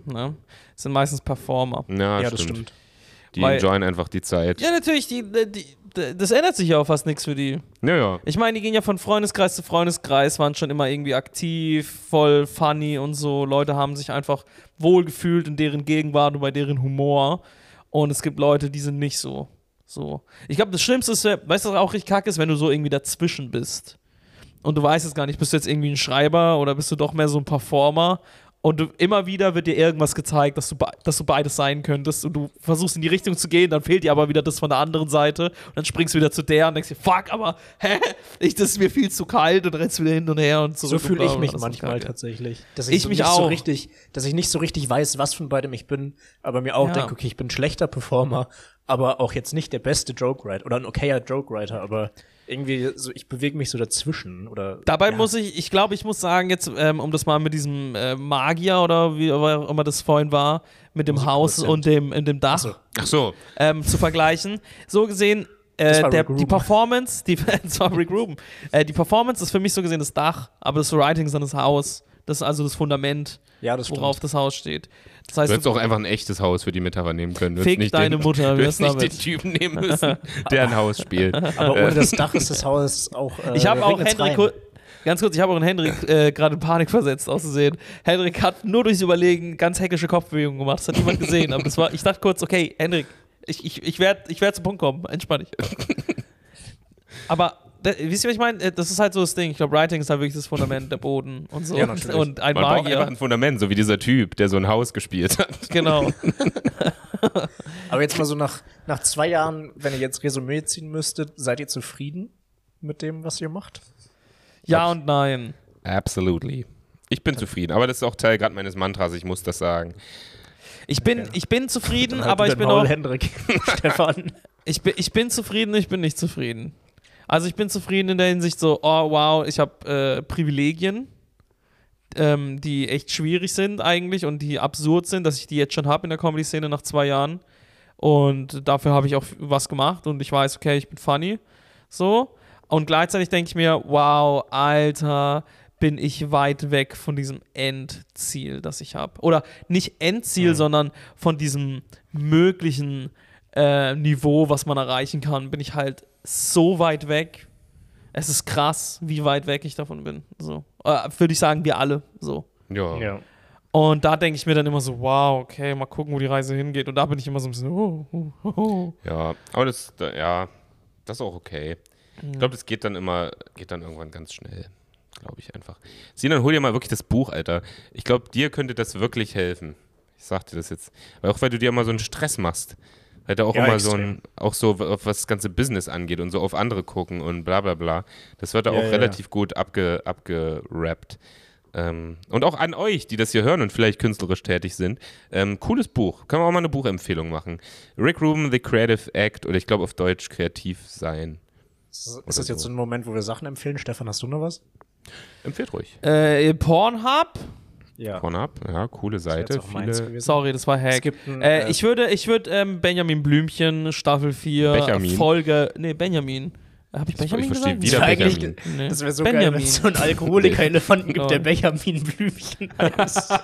Speaker 3: Ne? Das sind meistens Performer.
Speaker 2: Ja,
Speaker 1: ja,
Speaker 2: stimmt.
Speaker 1: das stimmt.
Speaker 2: Die
Speaker 3: Weil-
Speaker 2: enjoyen einfach die Zeit.
Speaker 3: Ja, natürlich, die, die, die, das ändert sich ja auch fast nichts für die.
Speaker 2: Ja, ja.
Speaker 3: Ich meine, die gehen ja von Freundeskreis zu Freundeskreis, waren schon immer irgendwie aktiv, voll funny und so. Leute haben sich einfach wohlgefühlt in deren Gegenwart und bei deren Humor. Und es gibt Leute, die sind nicht so. So. Ich glaube, das Schlimmste ist, weißt du, was auch richtig kacke ist, wenn du so irgendwie dazwischen bist. Und du weißt es gar nicht, bist du jetzt irgendwie ein Schreiber oder bist du doch mehr so ein Performer? Und du, immer wieder wird dir irgendwas gezeigt, dass du, dass du beides sein könntest. Und du versuchst in die Richtung zu gehen, dann fehlt dir aber wieder das von der anderen Seite. Und dann springst du wieder zu der und denkst dir, fuck, aber hä? Ich, das ist mir viel zu kalt und rennst wieder hin und her und
Speaker 1: So
Speaker 3: zurück.
Speaker 1: fühle ich mich manchmal tatsächlich. Dass
Speaker 3: Ich
Speaker 1: so
Speaker 3: mich
Speaker 1: nicht So
Speaker 3: auch.
Speaker 1: richtig, dass ich nicht so richtig weiß, was von beidem ich bin, aber mir auch
Speaker 3: Ja.
Speaker 1: denke, okay, ich bin ein schlechter Performer, aber auch jetzt nicht der beste Joke-Writer oder ein okayer Joke-Writer, aber irgendwie so, ich bewege mich so dazwischen oder.
Speaker 3: Dabei
Speaker 1: ja.
Speaker 3: muss ich, ich glaube, ich muss sagen, jetzt, ähm, um das mal mit diesem äh, Magier oder wie auch immer das vorhin war, mit dem Haus und dem, in dem Dach
Speaker 1: so.
Speaker 2: Ach so.
Speaker 3: ähm, zu vergleichen. So gesehen,
Speaker 1: Das
Speaker 3: äh,
Speaker 1: war
Speaker 3: der, die. Performance, die, [LAUGHS] das war Rick Rubin. Äh, die Performance ist für mich so gesehen das Dach, aber das Writing ist dann das Haus. Das ist also das Fundament,
Speaker 1: Ja, das
Speaker 3: worauf das Haus steht. Das
Speaker 2: Du
Speaker 3: heißt,
Speaker 2: hättest
Speaker 3: du,
Speaker 2: auch einfach ein echtes Haus für die Metapher nehmen können. Hättest
Speaker 3: Fick
Speaker 2: nicht
Speaker 3: deine
Speaker 2: den,
Speaker 3: Mutter,
Speaker 2: Du hättest nicht den? Typen nehmen müssen, [LAUGHS] der ein Haus spielt.
Speaker 1: Aber ohne das Dach ist das Haus auch. Äh,
Speaker 3: ich habe auch
Speaker 1: regnet's
Speaker 3: Hendrik,
Speaker 1: rein.
Speaker 3: kur- ganz kurz, ich habe auch in Hendrik äh, gerade in Panik versetzt, auszusehen. Hendrik hat nur durchs Überlegen ganz heckische Kopfbewegungen gemacht. Das hat niemand gesehen. Aber das war, ich dachte kurz, okay, Hendrik, Ich, ich, ich werde ich werd zum Punkt kommen. Entspann dich. [LAUGHS] Aber, wisst ihr, was ich meine? Das ist halt so das Ding. Ich glaube, Writing ist halt wirklich das Fundament, der Boden und so. [LAUGHS]
Speaker 1: Ja, natürlich.
Speaker 3: und ein
Speaker 2: Man braucht einfach
Speaker 3: Magier.
Speaker 2: ein Fundament, so wie dieser Typ, der so ein Haus gespielt hat. [LAUGHS]
Speaker 3: Genau. [LAUGHS]
Speaker 1: Aber jetzt mal so nach, nach zwei Jahren, wenn ihr jetzt Resümee ziehen müsstet, seid ihr zufrieden mit dem, was ihr macht?
Speaker 3: Ja und nein.
Speaker 2: Absolutely. Ich bin zufrieden, aber das ist auch Teil gerade meines Mantras, ich muss das sagen.
Speaker 3: Ich bin, ich bin zufrieden, aber ich bin
Speaker 1: Maul,
Speaker 3: auch.
Speaker 1: Hendrik, Stefan.
Speaker 3: Ich bin, ich bin zufrieden, ich bin nicht zufrieden. Also ich bin zufrieden in der Hinsicht so, oh wow, ich habe äh, Privilegien, ähm, die echt schwierig sind eigentlich und die absurd sind, dass ich die jetzt schon habe in der Comedy-Szene nach zwei Jahren. Und dafür habe ich auch was gemacht und ich weiß, okay, ich bin funny. So. Und gleichzeitig denke ich mir, wow, Alter, bin ich weit weg von diesem Endziel, das ich habe. Oder nicht Endziel, sondern von diesem möglichen äh, Niveau, was man erreichen kann, bin ich halt so weit weg. Es ist krass, wie weit weg ich davon bin. So. Äh, Würde ich sagen, wir alle. So.
Speaker 2: Ja.
Speaker 1: Ja.
Speaker 3: Und da denke ich mir dann immer so, wow, okay, mal gucken, wo die Reise hingeht. Und da bin ich immer so ein bisschen, oh, oh, oh, oh.
Speaker 2: Ja, aber das, da- ja, das ist auch okay. Ich glaube, das geht dann immer, geht dann irgendwann ganz schnell. Glaube ich einfach. Sinan, hol dir mal wirklich das Buch, Alter. Ich glaube, dir könnte das wirklich helfen. Ich sag dir das jetzt. Weil auch weil du dir immer so einen Stress machst. Da auch
Speaker 1: Ja,
Speaker 2: immer so
Speaker 1: extrem.
Speaker 2: ein, auch so, auf was das ganze Business angeht und so auf andere gucken und bla bla bla. Das wird da
Speaker 1: Ja,
Speaker 2: auch
Speaker 1: ja.
Speaker 2: relativ gut abge, abgerappt. Ähm, und auch an euch, die das hier hören und vielleicht künstlerisch tätig sind. Ähm, cooles Buch. Können wir auch mal eine Buchempfehlung machen. Rick Rubin, The Creative Act oder ich glaube auf Deutsch kreativ sein.
Speaker 1: Ist ist das jetzt so ein Moment, wo wir Sachen empfehlen? Stefan, hast du noch was?
Speaker 2: Empfehlt ruhig.
Speaker 3: Äh, Pornhub?
Speaker 1: Ja.
Speaker 2: Pornhub, ja, coole Seite. Viele.
Speaker 3: Sorry, das war Hack.
Speaker 1: ein,
Speaker 3: Äh,
Speaker 1: äh,
Speaker 3: ich würde, ich würde ähm, Benjamin Blümchen, Staffel 4,
Speaker 2: Benjamin?
Speaker 3: Folge. Nee, Benjamin. Habe ich Benjamin
Speaker 2: ich verstehe
Speaker 3: gesagt?
Speaker 2: wieder
Speaker 1: Ja, eigentlich-
Speaker 2: Benjamin.
Speaker 3: Nee.
Speaker 1: Das wäre so geil, wenn
Speaker 3: Benjamin.
Speaker 1: es so einen Alkoholiker-Elefanten gibt, der
Speaker 3: Oh.
Speaker 1: Benjamin Blümchen [LAUGHS] heißt. [LAUGHS]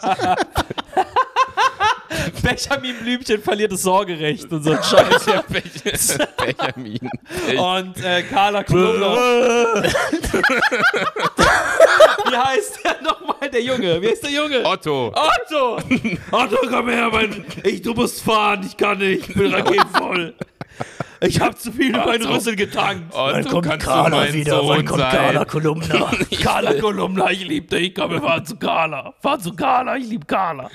Speaker 3: Benjamin Blümchen verliert das Sorgerecht und so ein Scheiß.
Speaker 2: Ja, [LAUGHS] Benj- Benjamin. [LAUGHS]
Speaker 3: Und äh, Carla Kolumna. [LAUGHS] Wie heißt der nochmal, der Junge? Wie heißt der Junge?
Speaker 2: Otto.
Speaker 3: Otto! Otto, komm her, mein. Ich, du musst fahren, ich kann nicht, ich bin raketenvoll. Ich hab zu viel in meinen. Rüssel getankt.
Speaker 2: Otto, kannst du mein Sohn sein?
Speaker 1: Kolumna?
Speaker 3: Carla Kolumna, ich lieb dich. Komm, wir fahren zu Carla. Fahr zu Carla, ich lieb Carla.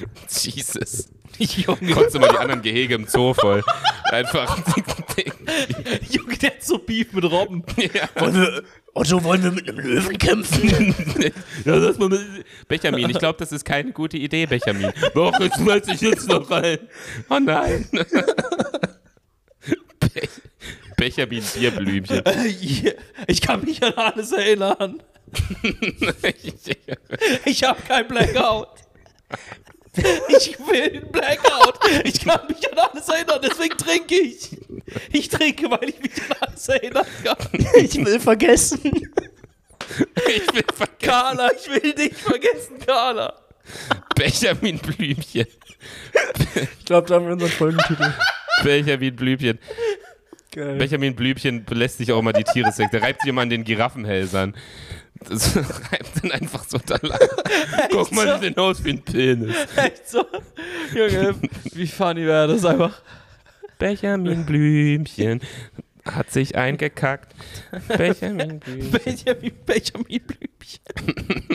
Speaker 3: [LAUGHS]
Speaker 2: Jesus. [LAUGHS]
Speaker 3: Junge,
Speaker 2: du mal die anderen Gehege im Zoo voll. Einfach. [LAUGHS]
Speaker 3: Junge, der hat so Beef mit Robben.
Speaker 2: ja.
Speaker 1: Wollen wir, Otto, wollen wir mit einem Löwen kämpfen?
Speaker 2: ja, das mal mit Benjamin, ich glaube, das ist keine gute Idee, Benjamin. Doch, ich schmeiß dich jetzt noch rein. Oh nein. Be Benjamin Bierblümchen.
Speaker 3: Ich kann mich an alles erinnern. Ich hab kein Blackout. [LAUGHS] Ich will einen Blackout. Ich kann mich an alles erinnern, deswegen trinke ich. Ich trinke, weil ich mich an alles erinnern kann.
Speaker 1: Ich will vergessen.
Speaker 2: Ich will vergessen.
Speaker 3: Carla, ich will dich vergessen, Carla.
Speaker 2: Benjamin Blümchen.
Speaker 1: Ich glaube, da haben wir unseren Folgentitel.
Speaker 2: Benjamin Blümchen.
Speaker 1: Geil.
Speaker 2: Benjamin Blümchen belässt sich auch immer die Tiere. Der reibt sich immer an den Giraffenhälsern. Das [LAUGHS] reibt dann einfach so da lang. [LAUGHS] Guck mal,
Speaker 3: so?
Speaker 2: die sehen aus wie ein Penis. [LAUGHS]
Speaker 3: Echt so. Junge, wie funny wäre das einfach.
Speaker 2: Benjamin Blümchen hat sich eingekackt. Benjamin Blümchen.
Speaker 3: Benjamin, Benjamin Blümchen.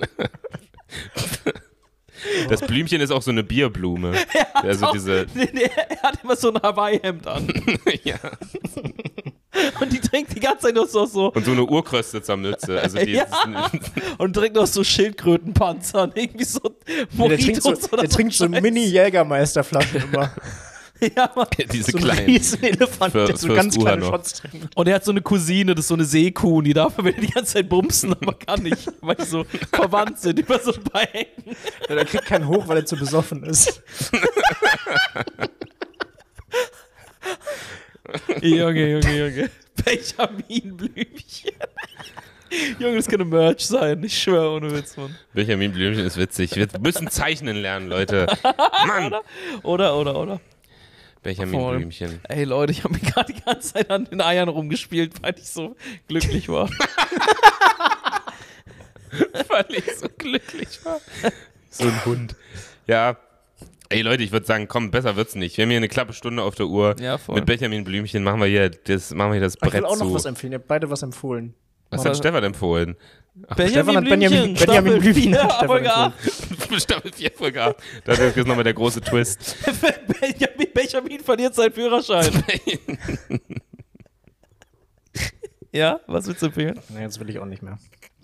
Speaker 2: Das Blümchen ist auch so eine Bierblume. Also
Speaker 3: Doch,
Speaker 2: diese.
Speaker 3: nee, nee, er hat immer so ein Hawaii-Hemd an.
Speaker 2: ja. [LAUGHS]
Speaker 3: Und die trinkt die ganze Zeit noch so, so
Speaker 2: Und so eine Urkröste am Mütze. Also die, [LAUGHS]
Speaker 3: Ja. [LAUGHS] und trinkt noch so Schildkrötenpanzer und irgendwie so
Speaker 1: der trinkt so,
Speaker 3: oder
Speaker 1: der trinkt so. Mini-Jägermeister-Flaschen immer.
Speaker 3: Ja, Mann.
Speaker 2: diese
Speaker 1: So ein
Speaker 2: kleinen.
Speaker 1: riesen Elefant,
Speaker 2: Für-
Speaker 1: der so
Speaker 2: fürs
Speaker 1: ganz kleine. Shots trinkt.
Speaker 3: Und er hat so eine Cousine, das ist so eine Seekuh, und die darf er will die ganze Zeit bumsen, aber kann nicht, weil die so verwandt sind über so ein paar Ecken.
Speaker 1: Ja, der kriegt keinen hoch, weil er zu besoffen ist. [LAUGHS]
Speaker 3: Junge, Junge, Junge. Benjamin Blümchen. Junge, das könnte Merch sein. Ich schwöre, ohne Witz, Mann.
Speaker 2: Benjamin Blümchen ist witzig. Wir müssen zeichnen lernen, Leute. Mann! [LAUGHS]
Speaker 3: Oder, oder, oder.
Speaker 2: Benjamin
Speaker 3: Voll.
Speaker 2: Blümchen.
Speaker 3: Ey, Leute, ich habe mir gerade die ganze Zeit an den Eiern rumgespielt, weil ich so glücklich war. [LAUGHS]
Speaker 2: Weil ich so glücklich war. So ein Hund. Ja. Ey Leute, ich würde sagen, komm, besser wird's nicht. Wir haben hier eine klappe Stunde auf der Uhr.
Speaker 3: Ja, voll.
Speaker 2: Mit Benjamin Blümchen machen wir hier das, machen wir hier das
Speaker 1: Ich will
Speaker 2: Brett
Speaker 1: auch noch
Speaker 2: zu.
Speaker 1: was empfehlen. Ihr habt beide was empfohlen.
Speaker 2: Was
Speaker 3: Mal-
Speaker 2: hat Stefan empfohlen?
Speaker 1: Stefan hat Benjamin-
Speaker 3: Blümchen,
Speaker 1: Benjamin
Speaker 3: Staffel
Speaker 1: Blümchen hat Stefan
Speaker 3: Folge acht. [LAUGHS]
Speaker 2: Staffel 4 Folge 8. Das ist jetzt nochmal der große Twist. [LAUGHS]
Speaker 3: Benjamin, Benjamin verliert seinen Führerschein. [LAUGHS] ja, was willst du empfehlen?
Speaker 1: Nee, jetzt will ich auch nicht mehr.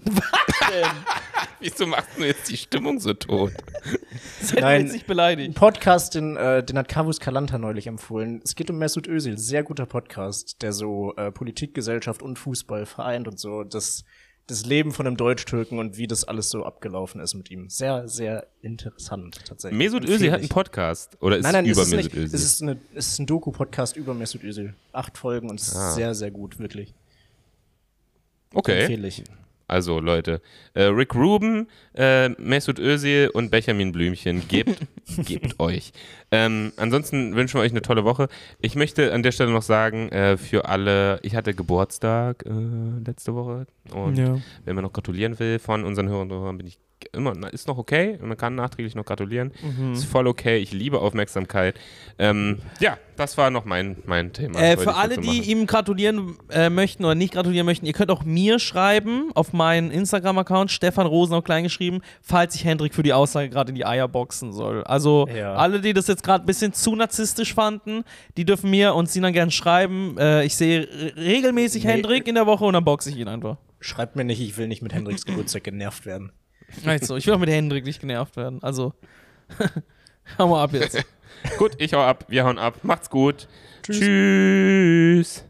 Speaker 1: [LAUGHS]
Speaker 2: Wieso machst du jetzt die Stimmung so tot? [LAUGHS]
Speaker 3: Seid
Speaker 1: Nein.
Speaker 3: jetzt nicht
Speaker 1: Ein
Speaker 3: beleidigt.
Speaker 1: Podcast, den, äh, den hat Kavus Kalanta neulich empfohlen. Es geht um Mesut Özil. Sehr guter Podcast, der so äh, Politik, Gesellschaft und Fußball vereint und so. Das, das Leben von einem Deutsch-Türken und wie das alles so abgelaufen ist mit ihm. Sehr, sehr interessant tatsächlich.
Speaker 2: Mesut Özil hat einen Podcast. Oder ist
Speaker 1: Nein, nein,
Speaker 2: über
Speaker 1: es ist
Speaker 2: Mesut
Speaker 1: nicht.
Speaker 2: Özil?
Speaker 1: Es ist, eine, es ist ein Doku-Podcast über Mesut Özil. Acht Folgen und es ist
Speaker 2: Ah.
Speaker 1: sehr, sehr gut, wirklich.
Speaker 2: okay.
Speaker 1: Empfehle ich.
Speaker 2: Also Leute, äh, Rick Rubin, äh, Mesut Özil und Benjamin Blümchen, gebt, [LAUGHS] gebt euch. Ähm, ansonsten wünschen wir euch eine tolle Woche. Ich möchte an der Stelle noch sagen, äh, für alle, ich hatte Geburtstag äh, letzte Woche und
Speaker 3: Ja.
Speaker 2: wenn man noch gratulieren will von unseren Hörern, und Hörern, bin ich immer, ist noch okay, man kann nachträglich noch gratulieren,
Speaker 3: Mhm.
Speaker 2: ist voll okay, ich liebe Aufmerksamkeit. Ähm, ja, das war noch mein, mein Thema.
Speaker 3: Äh, für alle, die ihm gratulieren äh, möchten oder nicht gratulieren möchten, ihr könnt auch mir schreiben auf meinen Instagram-Account, Stefan Rosen auch klein geschrieben, falls ich Hendrik für die Aussage gerade in die Eier boxen soll. Also
Speaker 1: Ja.
Speaker 3: alle, die das jetzt gerade ein bisschen zu narzisstisch fanden, die dürfen mir und Sinan gern schreiben. Äh, ich sehe re- regelmäßig
Speaker 1: Nee.
Speaker 3: Hendrik in der Woche und dann boxe ich ihn einfach.
Speaker 1: Schreibt mir nicht, ich will nicht mit Hendriks Geburtstag genervt werden.
Speaker 3: Also, ich will auch mit Hendrik nicht genervt werden. Also, [LAUGHS] hau mal ab jetzt. [LAUGHS]
Speaker 2: Gut, ich hau ab, wir hauen ab. Macht's gut. Tschüss.